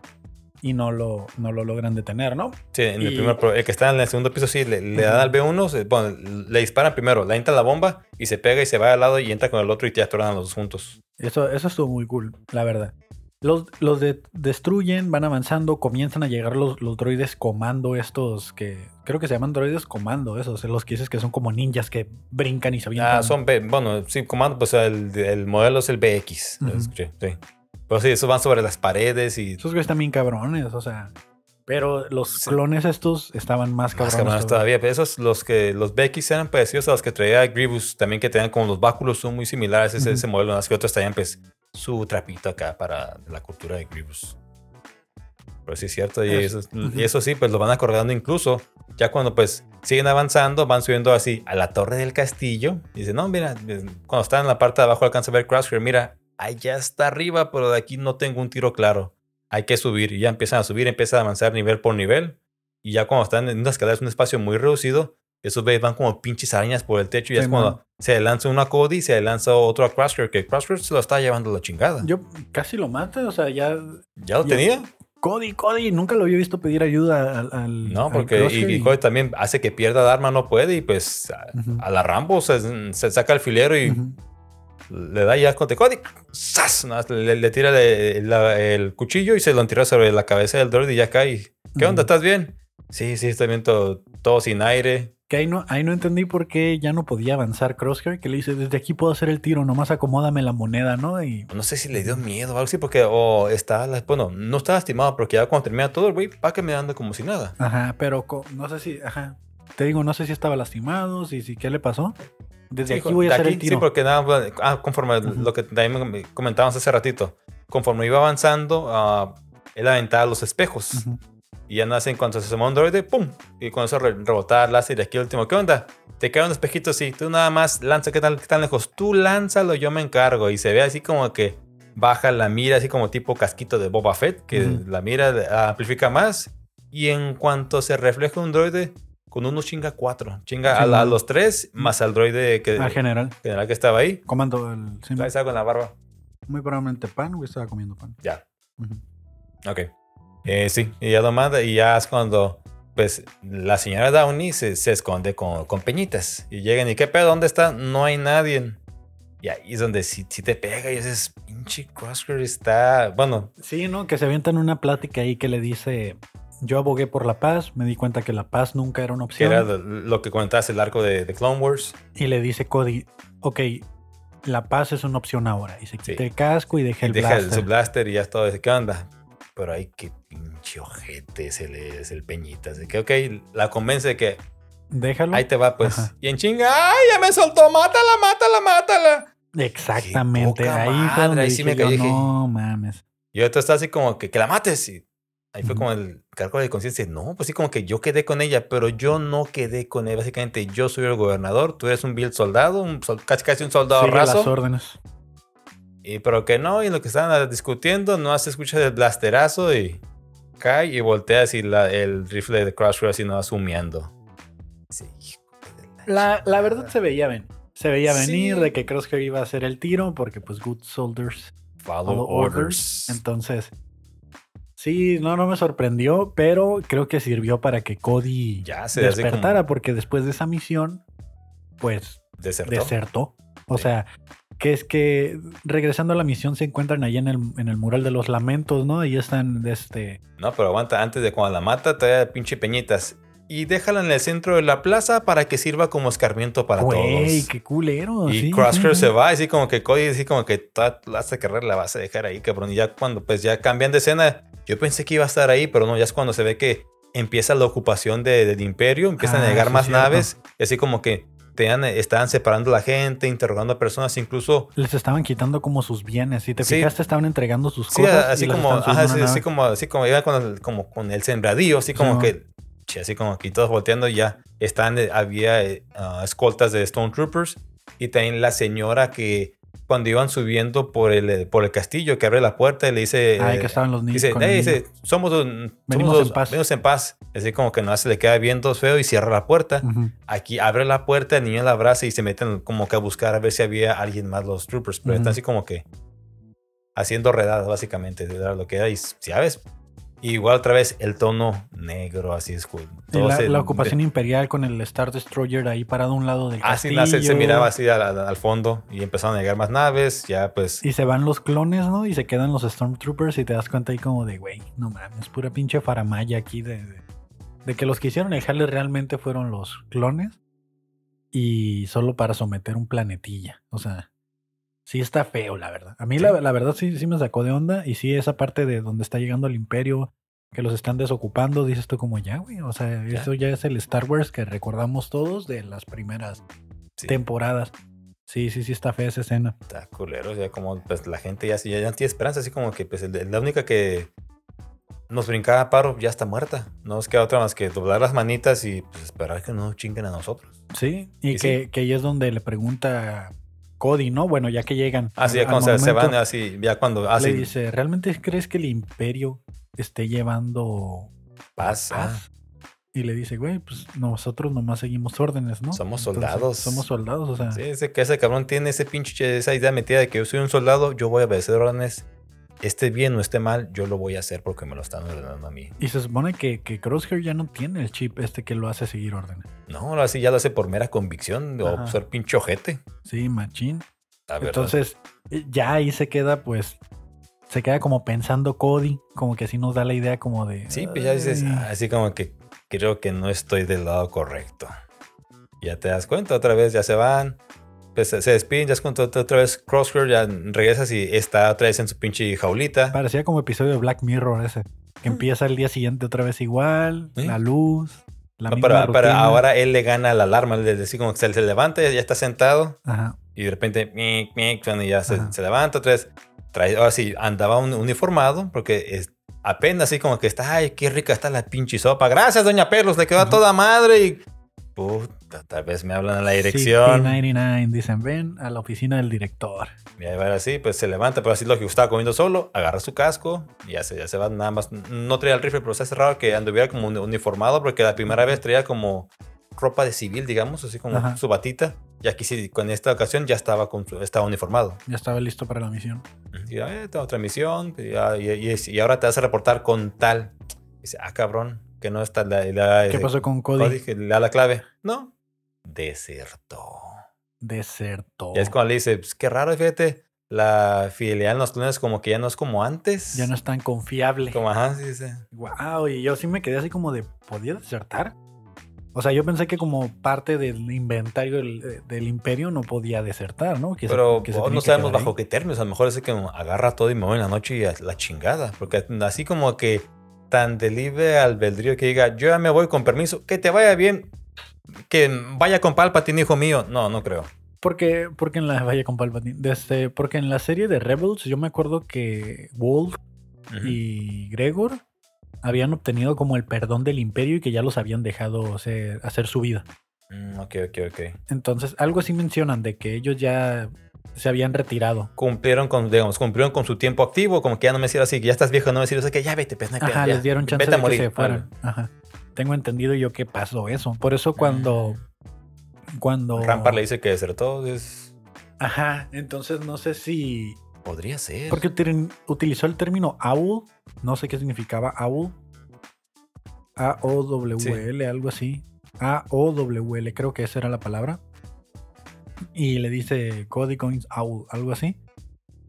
Y no lo, no lo logran detener, ¿no? Sí, en el Y- primer, pro- el que está en el segundo piso, sí, le, le dan al B1, se- bueno, le disparan primero, le entra la bomba y se pega y se va al lado y entra con el otro y ya tronan los dos juntos. Eso, eso estuvo muy cool, la verdad. Los, los de- destruyen, van avanzando, comienzan a llegar los, los droides comando estos que... Creo que se llaman droides comando, esos, los que dices que son como ninjas que brincan y se avientan. Ah, son B, bueno, sí, comando, pues el, el modelo es el BX. lo Ujú. escuché, sí. Pero sí, esos van sobre las paredes y Esos güeyes también cabrones, o sea... Pero los Sí. clones estos estaban más más cabrones. cabrones todavía. Pero esos, los que los BX eran parecidos a los que traía Grievous, también que tenían como los báculos, son muy similares a ese, Ujú. ese modelo, nada más que otros traían pues su trapito acá para la cultura de Grievous. Pero sí es cierto, y Es- eso, ujú. y eso sí, pues lo van acordando incluso. Ya cuando pues siguen avanzando, van subiendo así a la torre del castillo. Y dicen, no, mira, cuando están en la parte de abajo alcanza a ver Crosshair, mira, allá está arriba, pero de aquí no tengo un tiro claro. Hay que subir. Y ya empiezan a subir, empiezan a avanzar nivel por nivel. Y ya cuando están en una escalera, es un espacio muy reducido. Esos veis van como pinches arañas por el techo. Y es Sí, cuando man. se lanza uno a Cody, se lanza otro a Crosshair, que Crosshair se lo está llevando la chingada. Yo casi lo mata, o sea, ya... ¿Ya lo yo- tenía? Cody, Cody, nunca lo había visto pedir ayuda al... al- No, al porque Crosshair y, y Cody también hace que pierda el arma, no puede. Y pues a, Ujú. a la Rambo se, se saca el filero y Ujú. Le da ya con Cody. ¡zas! Le, le tira la- el cuchillo y se lo entierra sobre la cabeza del droid y ya cae. ¿Qué onda? ¿Estás bien? Sí, sí, estoy bien, todo, todo sin aire. Que ahí no, ahí no entendí por qué ya no podía avanzar Crosshair, que le dice, desde aquí puedo hacer el tiro, nomás acomódame la moneda, ¿no? Y No sé si le dio miedo o algo así, porque o está, la- bueno, no está lastimado, porque ya cuando termina todo, el güey va caminando como si nada. Ajá, pero no sé si, ajá. Te digo, no sé si estaba lastimado, si, si qué le pasó. Desde Sí, aquí voy a hacer el aquí, tiro. Sí, porque nada, ah, conforme Ujú. lo que también me comentábamos hace ratito, conforme iba avanzando, ah, él aventaba los espejos. Ujú. Y ya nace en cuanto se asoma un droide, ¡pum! Y con eso re- rebotar láser y aquí el último, ¿qué onda? Te cae un espejito así, tú nada más lanza, ¿qué tal, qué tan lejos? Tú lánzalo, yo me encargo. Y se ve así como que baja la mira así como tipo casquito de Boba Fett, que Ujú. la mira amplifica más. Y en cuanto se refleja un droide, con uno chinga cuatro. Chinga Sí, a, la- a man. los tres, más al droide que, Al general. general que estaba ahí. Comando el. sí, Ahí estaba con la barba. muy probablemente pan, güey. Estaba comiendo pan. Ya. Ujú. Ok. Eh, sí, y ya lo manda y ya es cuando pues la señora Downey se, se esconde con, con peñitas y llegan y qué pedo, ¿dónde está? No hay nadie. Y ahí es donde sí, sí te pega y dices, pinche Crosshair está, bueno, Sí, ¿no? Que se avientan una plática ahí que le dice. Yo abogué por la paz, me di cuenta que la paz nunca era una opción. era lo- que comentabas el arco de, de Clone Wars. Y le dice Cody, ok, la paz es una opción ahora. Y se quita Sí. el casco y deja Y el deja el, blaster. su blaster y ya es todo, dice, ¿qué onda? Pero ay, qué pinche ojete es el, es el peñita. Así que, ok, la convence de que Déjalo. ahí te va, pues. Ajá. Y en chinga, ¡ay, ya me soltó! ¡Mátala, mátala, mátala! Exactamente. Ahí fue madre, donde ahí sí dije me yo, caí, dije- no mames. Y otro está así como que, que la mates. Y ahí fue como el cargo de conciencia. No, pues sí, como que yo quedé con ella, pero yo no quedé con ella. Básicamente, yo soy el gobernador, tú eres un vil soldado, un sol- casi casi un soldado Sigue las raso. órdenes. Y pero que no, y en lo que estaban discutiendo, no se escucha el blasterazo y cae y voltea así la- el rifle de Crosshair así no asumiendo. Sí, La, la verdad se veía venir. Se veía Sí. venir de que Crosshair iba a hacer el tiro porque pues good soldiers Follow follow orders. orders. Entonces, sí, no, no me sorprendió, pero creo que sirvió para que Cody Ya se despertara como porque después de esa misión, pues desertó. desertó. O Sí. sea, que es que regresando a la misión se encuentran allá en el, en el mural de los lamentos, ¿no? Ahí están, este... No, pero aguanta, antes de cuando la mata, trae pinche peñitas. Y déjala en el centro de la plaza para que sirva como escarmiento para todos. qué culero. Y sí, Crosshair sí, se va, así como que Cody, así como que toda la hace carrera la vas a dejar ahí, cabrón. Y ya cuando pues ya cambian de escena, yo pensé que iba a estar ahí, pero no, ya es cuando se ve que empieza la ocupación de- del imperio, empiezan Ah, a llegar sí, más cierto. naves, y así como que tenían, estaban separando a la gente, interrogando a personas, incluso Les estaban quitando como sus bienes. Si te Sí. fijaste, estaban entregando sus Sí, cosas. así y como, ajá, así nave. como, así como iba con el, como con el sembradío, así como que, che, así como aquí todos volteando ya están, eh, había eh, ah, escoltas de Stone Troopers y también la señora que cuando iban subiendo por el, eh, por el castillo, que abre la puerta y le dice, Ay, eh, que estaban los niños. dice, dice, somos, un- Venimos somos en paz. venimos en paz. Así como que no se le queda viendo feo y cierra la puerta. Ujú. Aquí abre la puerta, el niño la abraza y se meten como que a buscar a ver si había alguien más los troopers. Pero Ujú. están así como que haciendo redadas, básicamente. Era lo que era. Y sabes, igual otra vez el tono negro, así es. cool. La, se- la ocupación imperial con el Star Destroyer ahí parado a un lado del Así castillo. se, se miraba así al, al- al fondo y empezaron a llegar más naves. Ya pues. Y se van los clones, ¿no? Y se quedan los Stormtroopers y te das cuenta ahí como de, güey, no mames, pura pinche faramaya aquí de, de, de que los que hicieron el jale realmente fueron los clones y solo para someter un planetilla. O sea, sí está feo, la verdad. A mí Sí. la, la verdad sí, sí me sacó de onda y sí esa parte de donde está llegando el imperio, que los están desocupando, dices tú como ya, güey. O sea, Ya. eso ya es el Star Wars que recordamos todos de las primeras sí, temporadas. Sí, sí, sí está fea esa escena. está culero. Ya como pues la gente ya, ya, ya tiene esperanza. Así como que pues el- la única que nos brincaba a paro ya está muerta. No nos queda otra más que doblar las manitas y pues, esperar que no nos chinguen a nosotros. Sí, y, Y que, que ahí es donde le pregunta Cody, ¿no? Bueno, ya que llegan. Así al- ya cuando se, van así, ya cuando Le así dice, ¿realmente crees que el imperio esté llevando paz, ah, paz? Y le dice, güey, pues nosotros nomás seguimos órdenes, ¿no? Somos Entonces, soldados. somos soldados, o sea. Sí, ese, que ese cabrón tiene ese pinche, esa idea metida de que yo soy un soldado, yo voy a obedecer órdenes. Esté bien o esté mal, yo lo voy a hacer porque me lo están ordenando a mí. Y se supone que, que Crosshair ya no tiene el chip este que lo hace seguir órdenes. No, ahora sí ya lo hace por mera convicción o ser pinche ojete. Sí, machín. Entonces, eh, ya ahí se queda, pues, se queda como pensando Cody, como que así nos da la idea como de... sí, pues ya dices, ah, así como que creo que no estoy del lado correcto. Ya te das cuenta, otra vez ya se van. Pues se despiden, ya es cuando otra vez Crosshair ya regresas y está otra vez en su pinche jaulita. Parecía como episodio de Black Mirror ese. Que empieza el día siguiente otra vez igual, Sí. la luz, la No, misma pero, pero rutina. ahora él le gana la alarma, él así como que se, se levanta, ya está sentado Ajá. y de repente mic, mic, y ya se, se levanta otra vez. Trae, ahora sí, andaba un, uniformado porque es, apenas así como que está, ay, qué rica está la pinche sopa. Gracias, doña Perlos, le quedó a toda madre y Puta, tal vez me hablan a la dirección. 99, dicen, ven a la oficina del director. Y ahí va así, pues se levanta, pero así lo que estaba comiendo solo, agarra su casco y ya se, ya se va nada más. No traía el rifle, pero se hace raro que anduviera como un- uniformado, porque la primera vez traía como ropa de civil, digamos, así como Ajá. su batita. Y aquí sí, con esta ocasión ya estaba, con su- estaba uniformado. Ya estaba listo para la misión. Y ya, eh, tengo otra misión, y, ya- y- y- y ahora te vas a reportar con tal. Dice, ah, cabrón, que no está la. la- ¿Qué ese- pasó con Cody, Cody? que le da la clave. No, desertó. Desertó. Y es cuando le dice, pues qué raro, fíjate, la fidelidad en los clones como que ya no es como antes. Ya no es tan confiable. Como, ajá, sí, sí. Wow, y yo sí me quedé así como de, ¿podía desertar? O sea, yo pensé que como parte del inventario del, eh, del imperio no podía desertar, ¿no? Que se- Pero que se tenía no sabemos bajo qué términos. A lo mejor es que agarra todo y me voy en la noche y a la chingada. Porque así como que tan de libre albedrío que diga, yo ya me voy con permiso, que te vaya bien, que vaya con Palpatine, hijo mío. No, no creo. Porque, porque en la vaya con Palpatine. Desde, porque en la serie de Rebels, yo me acuerdo que Wolf y Gregor habían obtenido como el perdón del imperio y que ya los habían dejado hacer, hacer su vida. Mm, ok, ok, ok. Entonces, algo así mencionan de que ellos ya se habían retirado. Cumplieron con, digamos, cumplieron con su tiempo activo, como que ya no me sirve así, que ya estás viejo, no me sirve, sea que ya vete, pues no hay pedo, Ajá, ya. les dieron chance Vete de a morir. que se fueran. Ajá. Tengo entendido yo que pasó eso. Por eso cuando... Cuando... Rampart le dice que desertó, es... Ajá, entonces no sé si... Podría ser. Porque util- utilizó el término owl. No sé qué significaba owl. A-O-W-L, algo así. A-O-W-L, creo que esa era la palabra. Y le dice Cody Coins owl, algo así.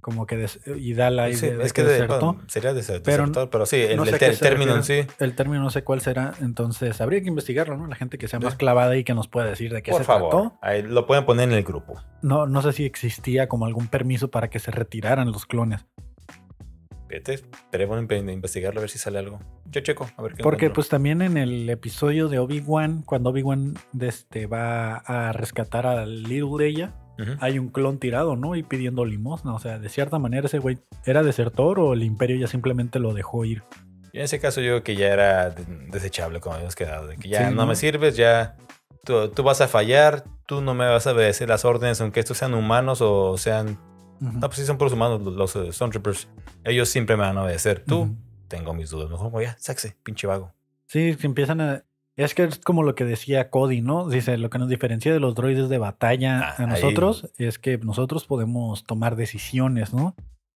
Como que... des- y da la Sí, idea de es que que de- desertó. bueno, sería deser- Pero desertor, pero, sí, el, no sé término en sí. El término no sé cuál será, entonces habría que investigarlo, ¿no? La gente que sea más clavada y que nos pueda decir de qué Por se favor, trató. ahí lo pueden poner en el grupo. No, no sé si existía como algún permiso para que se retiraran los clones. Fíjate, esperemos investigarlo a ver si sale algo. Yo checo, a ver qué Porque encuentro. pues también en el episodio de Obi-Wan, cuando Obi-Wan este, va a rescatar a Little Leia, Ujú. hay un clon tirado, ¿no? Y pidiendo limosna. O sea, de cierta manera ese güey era desertor o el imperio ya simplemente lo dejó ir. Y en ese caso yo creo que ya era de- desechable como habíamos quedado. De que ya Sí, no, ¿no? me sirves, ya tú, tú vas a fallar, tú no me vas a obedecer las órdenes, aunque estos sean humanos o sean... Ujú. No, pues sí son puros humanos los, los eh, Stormtroopers. Ellos siempre me van a obedecer. Tú, Ujú. tengo mis dudas. Mejor voy a, saxe, pinche vago. Sí, empiezan a... Es que es como lo que decía Cody, ¿no? Dice, lo que nos diferencia de los droides de batalla Ah, a ahí. nosotros es que nosotros podemos tomar decisiones, ¿no?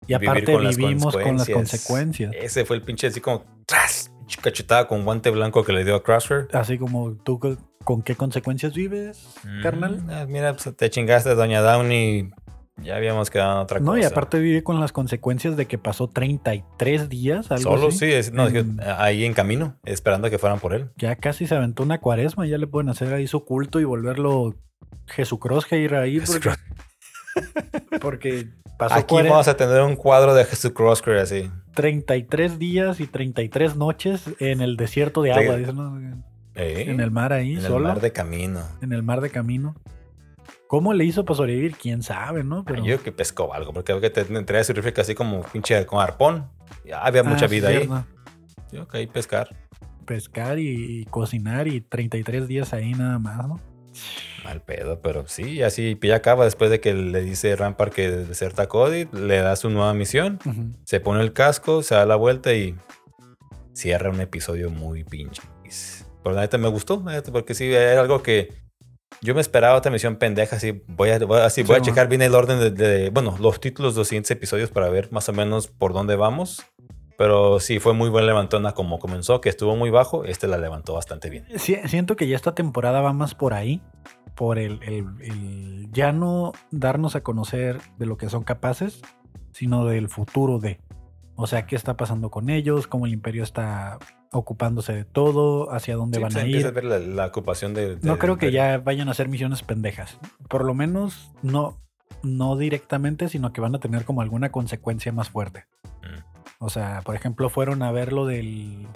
Y aparte con vivimos con las consecuencias. Ese fue el pinche así como... ¡Tras! Cachetada con guante blanco que le dio a Crosshair. Así como tú co- con qué consecuencias vives, carnal. Mm, ah, mira, pues te chingaste, Doña Downey. Ya habíamos quedado en otra No, cosa. y aparte vive con las consecuencias de que pasó 33 días, algo Solo así. sí, es- no, en- ahí en camino, esperando a que fueran por él. Ya casi se aventó una cuaresma, ya le pueden hacer ahí su culto y volverlo Jesucross ir ahí porque, porque pasó Aquí vamos a tener un cuadro de Jesús Crosshair así. 33 días y 33 noches en el desierto de Sí. agua, dicen, ¿no? Eh, en el mar ahí, en el solo, mar de camino. en el mar de camino. ¿Cómo le hizo para sobrevivir? ¿Quién sabe, no? Pero, Yo creo que pescó algo, porque veo que te traía su rifle así como pinche con arpón. Ya había Ah, mucha sí, vida ahí. Yo que ahí pescar. Pescar y, y cocinar y 33 días ahí nada más, ¿no? Mal pedo, pero sí, así ya acaba después de que le dice Rampart que deserta a Cody, le da su nueva misión, se pone el casco, se da la vuelta y cierra un episodio muy pinche. Pero la neta me gustó, porque sí, era algo que yo me esperaba otra misión pendeja, así voy a, voy a- así, voy a Sí, checar bien el orden de, de- bueno, los títulos de los siguientes episodios para ver más o menos por dónde vamos. Pero sí, fue muy buen levantona como comenzó, que estuvo muy bajo, este la levantó bastante bien. Sí, siento que ya esta temporada va más por ahí, por el, el- el ya no darnos a conocer de lo que son capaces, sino del futuro de. O sea, qué está pasando con ellos, cómo el imperio está ocupándose de todo, hacia dónde Sí, van pues, a ir. a ver la, la ocupación de, de- No creo que ya vayan a hacer misiones pendejas. Por lo menos no, no directamente, sino que van a tener como alguna consecuencia más fuerte. Mm. O sea, por ejemplo, fueron a ver lo del...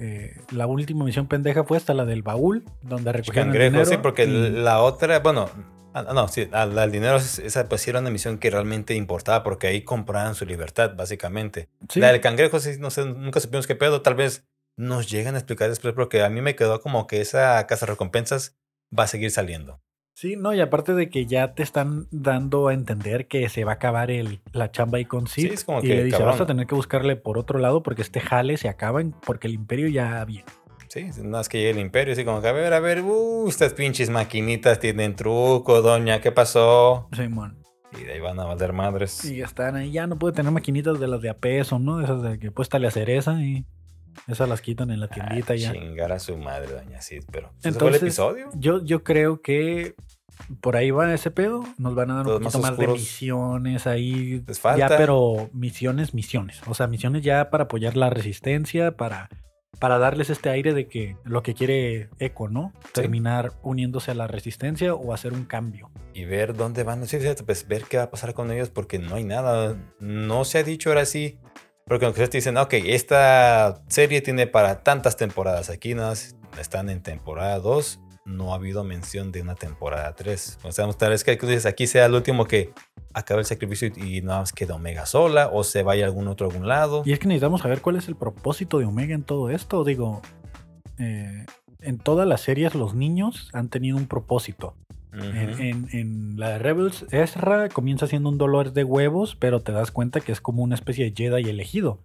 eh, la última misión pendeja fue hasta la del baúl, donde recogieron el Cangrejo, dinero. sí, porque y- la otra, bueno, ah, no, sí, la- el dinero, es- esa pues sí era una misión que realmente importaba porque ahí compraban su libertad, básicamente. sí, La del cangrejo, sí, no sé, nunca supimos qué pedo, tal vez nos llegan a explicar después porque a mí me quedó como que esa casa de recompensas va a seguir saliendo. Sí, no, y aparte de que ya te están dando a entender que se va a acabar el, la chamba ahí con Sid. Sí, es como y que, le dice, cabrón. vas a tener que buscarle por otro lado porque este jale se acaba porque el imperio ya viene. Sí, nada más que llegue el imperio, así como que, a ver, a ver, uh, estas pinches maquinitas tienen truco, doña, ¿qué pasó? Simón. Y de ahí van a valer madres. Y están ahí, ya no puede tener maquinitas de las de a peso, ¿no? Esas de que puéstale a cereza y esas las quitan en la tiendita Ah, ya. Chingar a su madre, doña Sid, pero. ¿ese fue el Entonces, episodio? Yo, yo creo que por ahí va ese pedo. Nos van a dar un más poquito más, de misiones ahí. Les falta. Ya, pero misiones, misiones. O sea, misiones ya para apoyar la resistencia, para, para darles este aire de que lo que quiere Echo, ¿no? Terminar uniéndose a la resistencia o hacer un cambio. Y ver dónde van. Sí, pues ver qué va a pasar con ellos porque no hay nada. No se ha dicho ahora sí. Porque aunque ustedes dicen, ok, esta serie tiene para tantas temporadas. Aquí nada más están en temporada 2. No ha habido mención de una temporada 3. O sea, tal vez que aquí sea el último que acabe el sacrificio y nada más queda Omega sola. O se vaya algún otro a algún lado. Y es que necesitamos saber cuál es el propósito de Omega en todo esto. Digo, eh, en todas las series los niños han tenido un propósito. Ujú. En, en- en la de Rebels, Ezra comienza siendo un dolor de huevos, pero te das cuenta que es como una especie de Jedi elegido.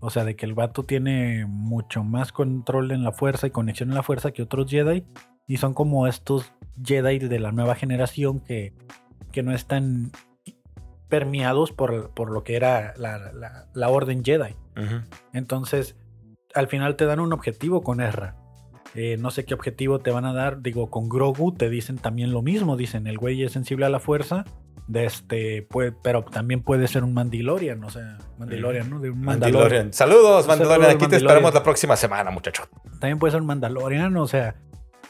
O sea, de que el vato tiene mucho más control en la fuerza y conexión en la fuerza que otros Jedi. Y son como estos Jedi de la nueva generación que, que no están permeados por, por lo que era la, la- la orden Jedi. Entonces, al final te dan un objetivo con Ezra. Eh, no sé qué objetivo te van a dar. Digo, con Grogu te dicen también lo mismo. Dicen, el güey es sensible a la fuerza. De este, puede- pero también puede ser un Mandalorian. O sea, Mandalorian, ¿no? De un Mandalorian. Mandalorian. Saludos, Mandalorian. Aquí te esperamos la próxima semana, muchacho. También puede ser un Mandalorian. O sea,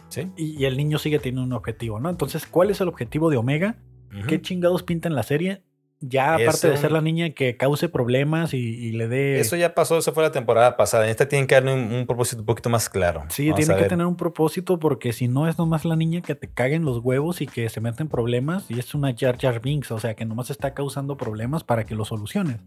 Sí. y, y el niño sigue teniendo un objetivo, ¿no? Entonces, ¿cuál es el objetivo de Omega? ¿Qué chingados pinta en la serie? Ya aparte de ser la niña que cause problemas y, y le dé... Eso ya pasó, eso fue la temporada pasada. En esta tienen que darle un, un propósito un poquito más claro. Sí, tiene que tener un propósito porque si no es nomás la niña que te caguen los huevos y que se mete en problemas y es una Jar Jar Binks, o sea, que nomás está causando problemas para que lo soluciones.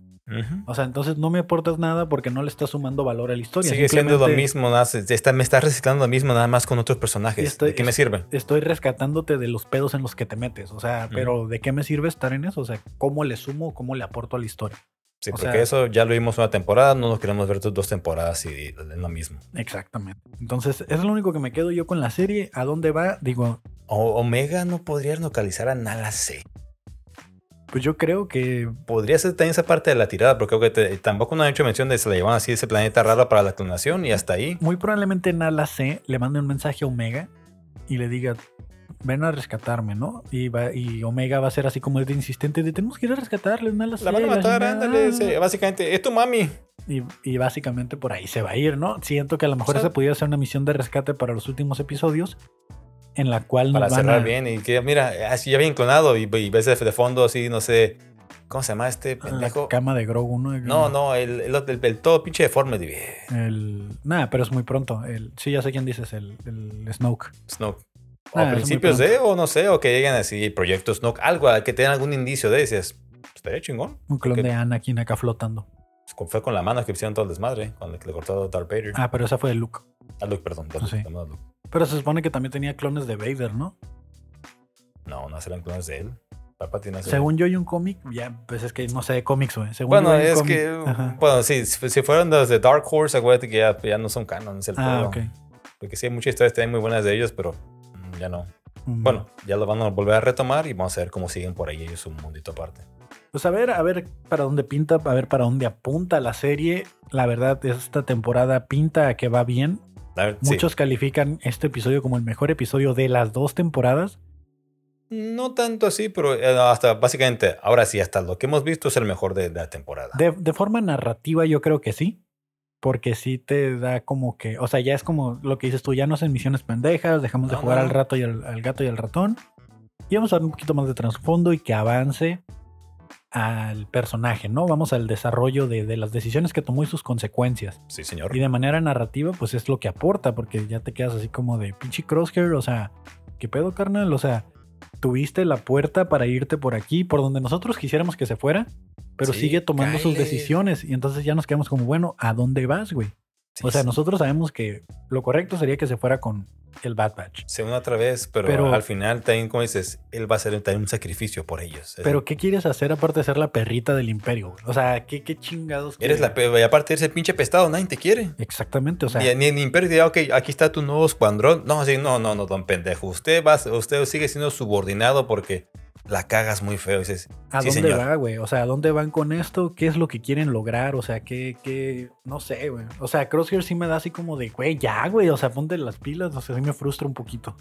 O sea, entonces no me aportas nada porque no le estás sumando valor a la historia. Sigue siendo lo mismo, nada, está- me está reciclando lo mismo nada más con otros personajes. Estoy- ¿De qué me sirve? Estoy rescatándote de los pedos en los que te metes. O sea, pero ¿de qué me sirve estar en eso? O sea, ¿cómo le sumo, cómo le aporto a la historia? Sí, o porque sea- eso ya lo vimos una temporada, no nos queremos ver dos temporadas y lo mismo. Exactamente. Entonces, es lo único que me quedo yo con la serie. ¿A dónde va? Digo, O- Omega no podría localizar a Nala C. pues yo creo que Podría ser también esa parte de la tirada, porque creo que te- tampoco no han hecho mención de se la llevan así ese planeta raro para la clonación y hasta ahí. muy probablemente Nala C le mande un mensaje a Omega y le diga, ven a rescatarme, ¿no? Y, va, y Omega va a ser así como de insistente de tenemos que ir a rescatarle, Nala C. La van a matar, chingada". ándale. básicamente, es tu mami. Y, y básicamente por ahí se va a ir, ¿no? Siento que a lo mejor O sea- esa pudiera ser una misión de rescate para los últimos episodios en la cual Para nos van cerrar a... bien y que, mira, así ya bien clonado y, y ves de, fondo así, no sé, ¿cómo se llama este La pendejo? cama de Grogu, ¿no? No, no, el, el, el- el todo pinche deforme de El... Nada, pero es muy pronto. El... Sí, ya sé quién dices, el, el Snoke. Snoke. O Ah, muy principios de, o no sé, o que lleguen así, Proyecto Snoke, algo, que tengan algún indicio de, "Pues, estaría chingón. Un clon de Anakin acá flotando. Fue con la mano que hicieron todo el desmadre, cuando le cortó a Darth Vader. Ah, pero esa fue de Luke. A Luke, perdón. Darth- Sí. Luke. Pero se supone que también tenía clones de Vader, ¿no? No, no serán clones de él. Según yo hay un cómic, ya, pues es que no sé de cómics, güey. Según Bueno, yo hay es que, Ajá. bueno, sí, si, fueron los de Dark Horse, acuérdate que ya, ya no son canon, es el Ah, pedo. ok. Porque sí hay muchas historias también muy buenas de ellos, pero mm, ya no. Mm. Bueno, ya lo van a volver a retomar y vamos a ver cómo siguen por ahí ellos un mundito aparte. Pues a ver, a ver para dónde pinta, a ver para dónde apunta la serie. La verdad, esta temporada pinta a que va bien. Sí. Muchos califican este episodio como el mejor episodio de las dos temporadas. No tanto así, pero eh, hasta básicamente, ahora sí, hasta lo que hemos visto es el mejor de, de la temporada. De, de forma narrativa, yo creo que sí. Porque sí te da como que, o sea, ya es como lo que dices tú, ya no hacen misiones pendejas, dejamos de jugar no. al rato y al, al gato y al ratón. Y vamos a dar un poquito más de trasfondo y que avance al personaje, ¿no? Vamos al desarrollo de, de las decisiones que tomó y sus consecuencias. Sí, señor. Y de manera narrativa, pues es lo que aporta, porque ya te quedas así como de pinche crosshair, o sea, ¿qué pedo, carnal? O sea, tuviste la puerta para irte por aquí, por donde nosotros quisiéramos que se fuera, pero Sí, sigue tomando sus decisiones. Y entonces ya nos quedamos como, bueno, ¿a dónde vas, güey? Sí, o sea, sí. nosotros sabemos que lo correcto sería que se fuera con, el Bad Batch. Se une otra vez, pero, Pero- al final también, como dices, él va a hacer también un sacrificio por ellos. Pero ¿qué quieres hacer aparte de ser la perrita del imperio? O sea, ¿qué, qué chingados? Eres quieres? la pe- y aparte eres el pinche pestado, nadie te quiere. Exactamente, o sea, ni, ni el imperio diría, ok, aquí está tu nuevo escuadrón. No, sí, no, no, no, don pendejo. Usted va, usted sigue siendo subordinado porque la cagas muy feo. Dices, ¿a sí, dónde señor. va, güey? O sea, ¿a dónde van con esto? ¿Qué es lo que quieren lograr? O sea, ¿qué, qué? No sé, güey. O sea, Crosshair sí me da así como de, güey, ya, güey. O sea, ponte las pilas. O sea, sí me frustra un poquito.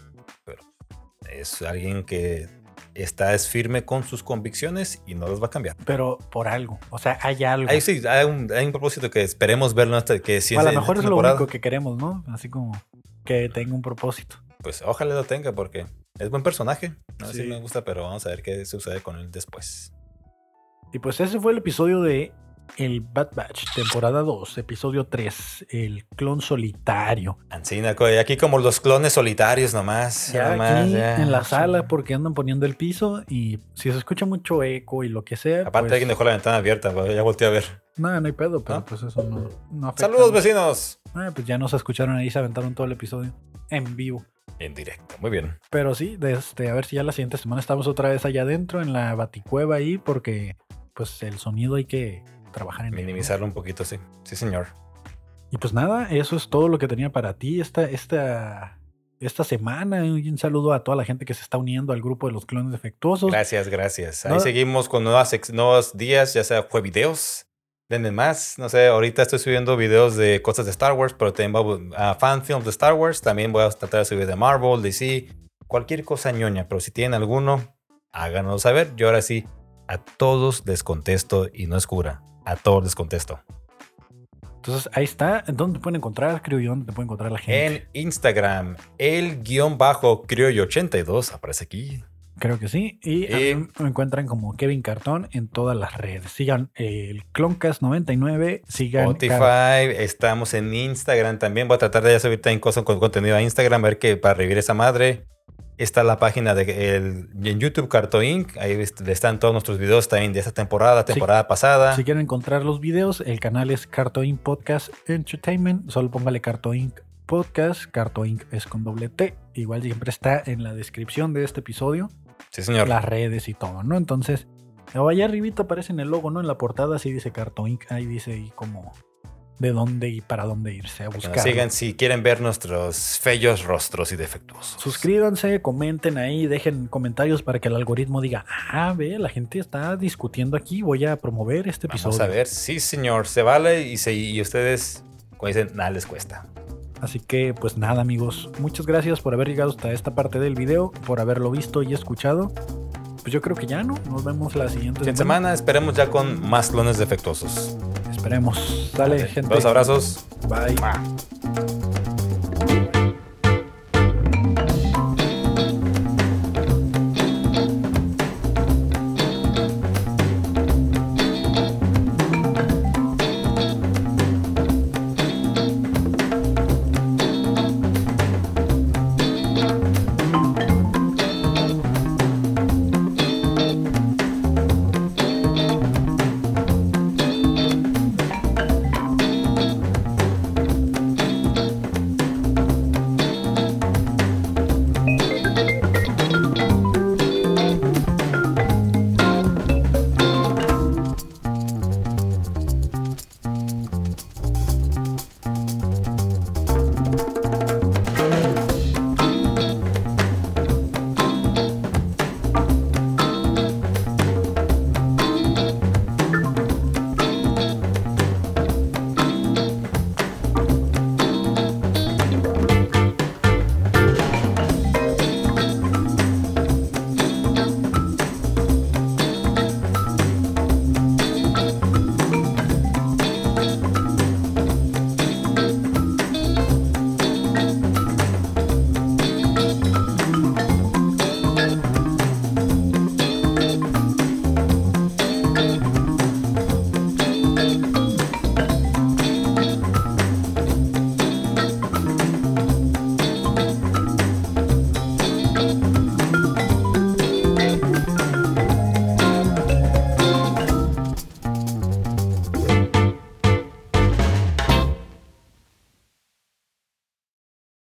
es alguien que está es firme con sus convicciones y no las va a cambiar. Pero por algo. O sea, hay algo. Ahí sí, hay un, hay un propósito que esperemos verlo hasta que si a lo mejor es lo único que queremos, ¿no? Así como que tenga un propósito. Pues ojalá lo tenga porque es buen personaje. A mí sí Sí. me gusta, pero vamos a ver qué sucede con él después. Y pues ese fue el episodio de El Bad Batch, temporada 2, episodio 3, el clon solitario. Ancina, aquí como los clones solitarios nomás. Ya nomás, aquí ya. en la sala porque andan poniendo el piso y si se escucha mucho eco y lo que sea. Aparte pues, alguien dejó la ventana abierta, ya volteé a ver. No, no hay pedo, pero ¿No? pues eso no, no afecta. Saludos vecinos. Ah, pues ya nos escucharon ahí, se aventaron todo el episodio en vivo. En directo, muy bien. Pero sí, de este, a ver si ya la siguiente semana estamos otra vez allá adentro en la baticueva ahí porque pues el sonido hay que trabajar en. Minimizarlo un poquito, sí. Sí, señor. Y pues nada, eso es todo lo que tenía para ti esta, esta, esta semana. Un saludo a toda la gente que se está uniendo al grupo de los clones defectuosos. Gracias, gracias. Ahí No- seguimos con nuevas, nuevos días, ya sea fue videos. Denme más. No sé, ahorita estoy subiendo videos de cosas de Star Wars, pero también voy a fan films de Star Wars. También voy a tratar de subir de Marvel, DC, cualquier cosa ñoña. Pero si tienen alguno, háganos saber. Yo ahora sí, a todos les contesto y no es cura. A todos les contesto. Entonces ahí está. ¿Dónde te pueden encontrar, creo yo? ¿Dónde te puede encontrar la gente? En Instagram, el guion bajo criollo82 aparece aquí. Creo que sí. Y mí me encuentran como Kevin Cartón en todas las redes. Sigan el Cloncast99. Sigan Car- Spotify, estamos en Instagram también. Voy a tratar de ya subir también cosas con contenido a Instagram, a ver que para revivir esa madre. Está la página de el, en YouTube Carto Inc. Ahí est- están todos nuestros videos también de esta temporada, Sí. temporada pasada. Si quieren encontrar los videos, el canal es Cartoon Podcast Entertainment. Solo póngale Cartoon Podcast. Cartoon es con doble T. Igual siempre está en la descripción de este episodio. Sí, señor. las redes y todo, ¿no? Entonces, allá arribita aparece en el logo, ¿no? En la portada así dice Cartoon. Ahí dice ahí como de dónde y para dónde irse a buscar. sigan si quieren ver nuestros feos rostros y defectuosos. Suscríbanse, comenten ahí, dejen comentarios para que el algoritmo diga, ah, ve, la gente está discutiendo aquí, voy a promover este episodio. Vamos a ver. Sí, señor. Se vale y, se, y ustedes, como dicen, nada les cuesta. Así que, pues nada, amigos, muchas gracias por haber llegado hasta esta parte del video, por haberlo visto y escuchado. Pues yo creo que ya no, nos vemos la siguiente En semana esperemos ya con más clones defectuosos. Esperemos. Sale, gente. Dos abrazos. Bye. Mua.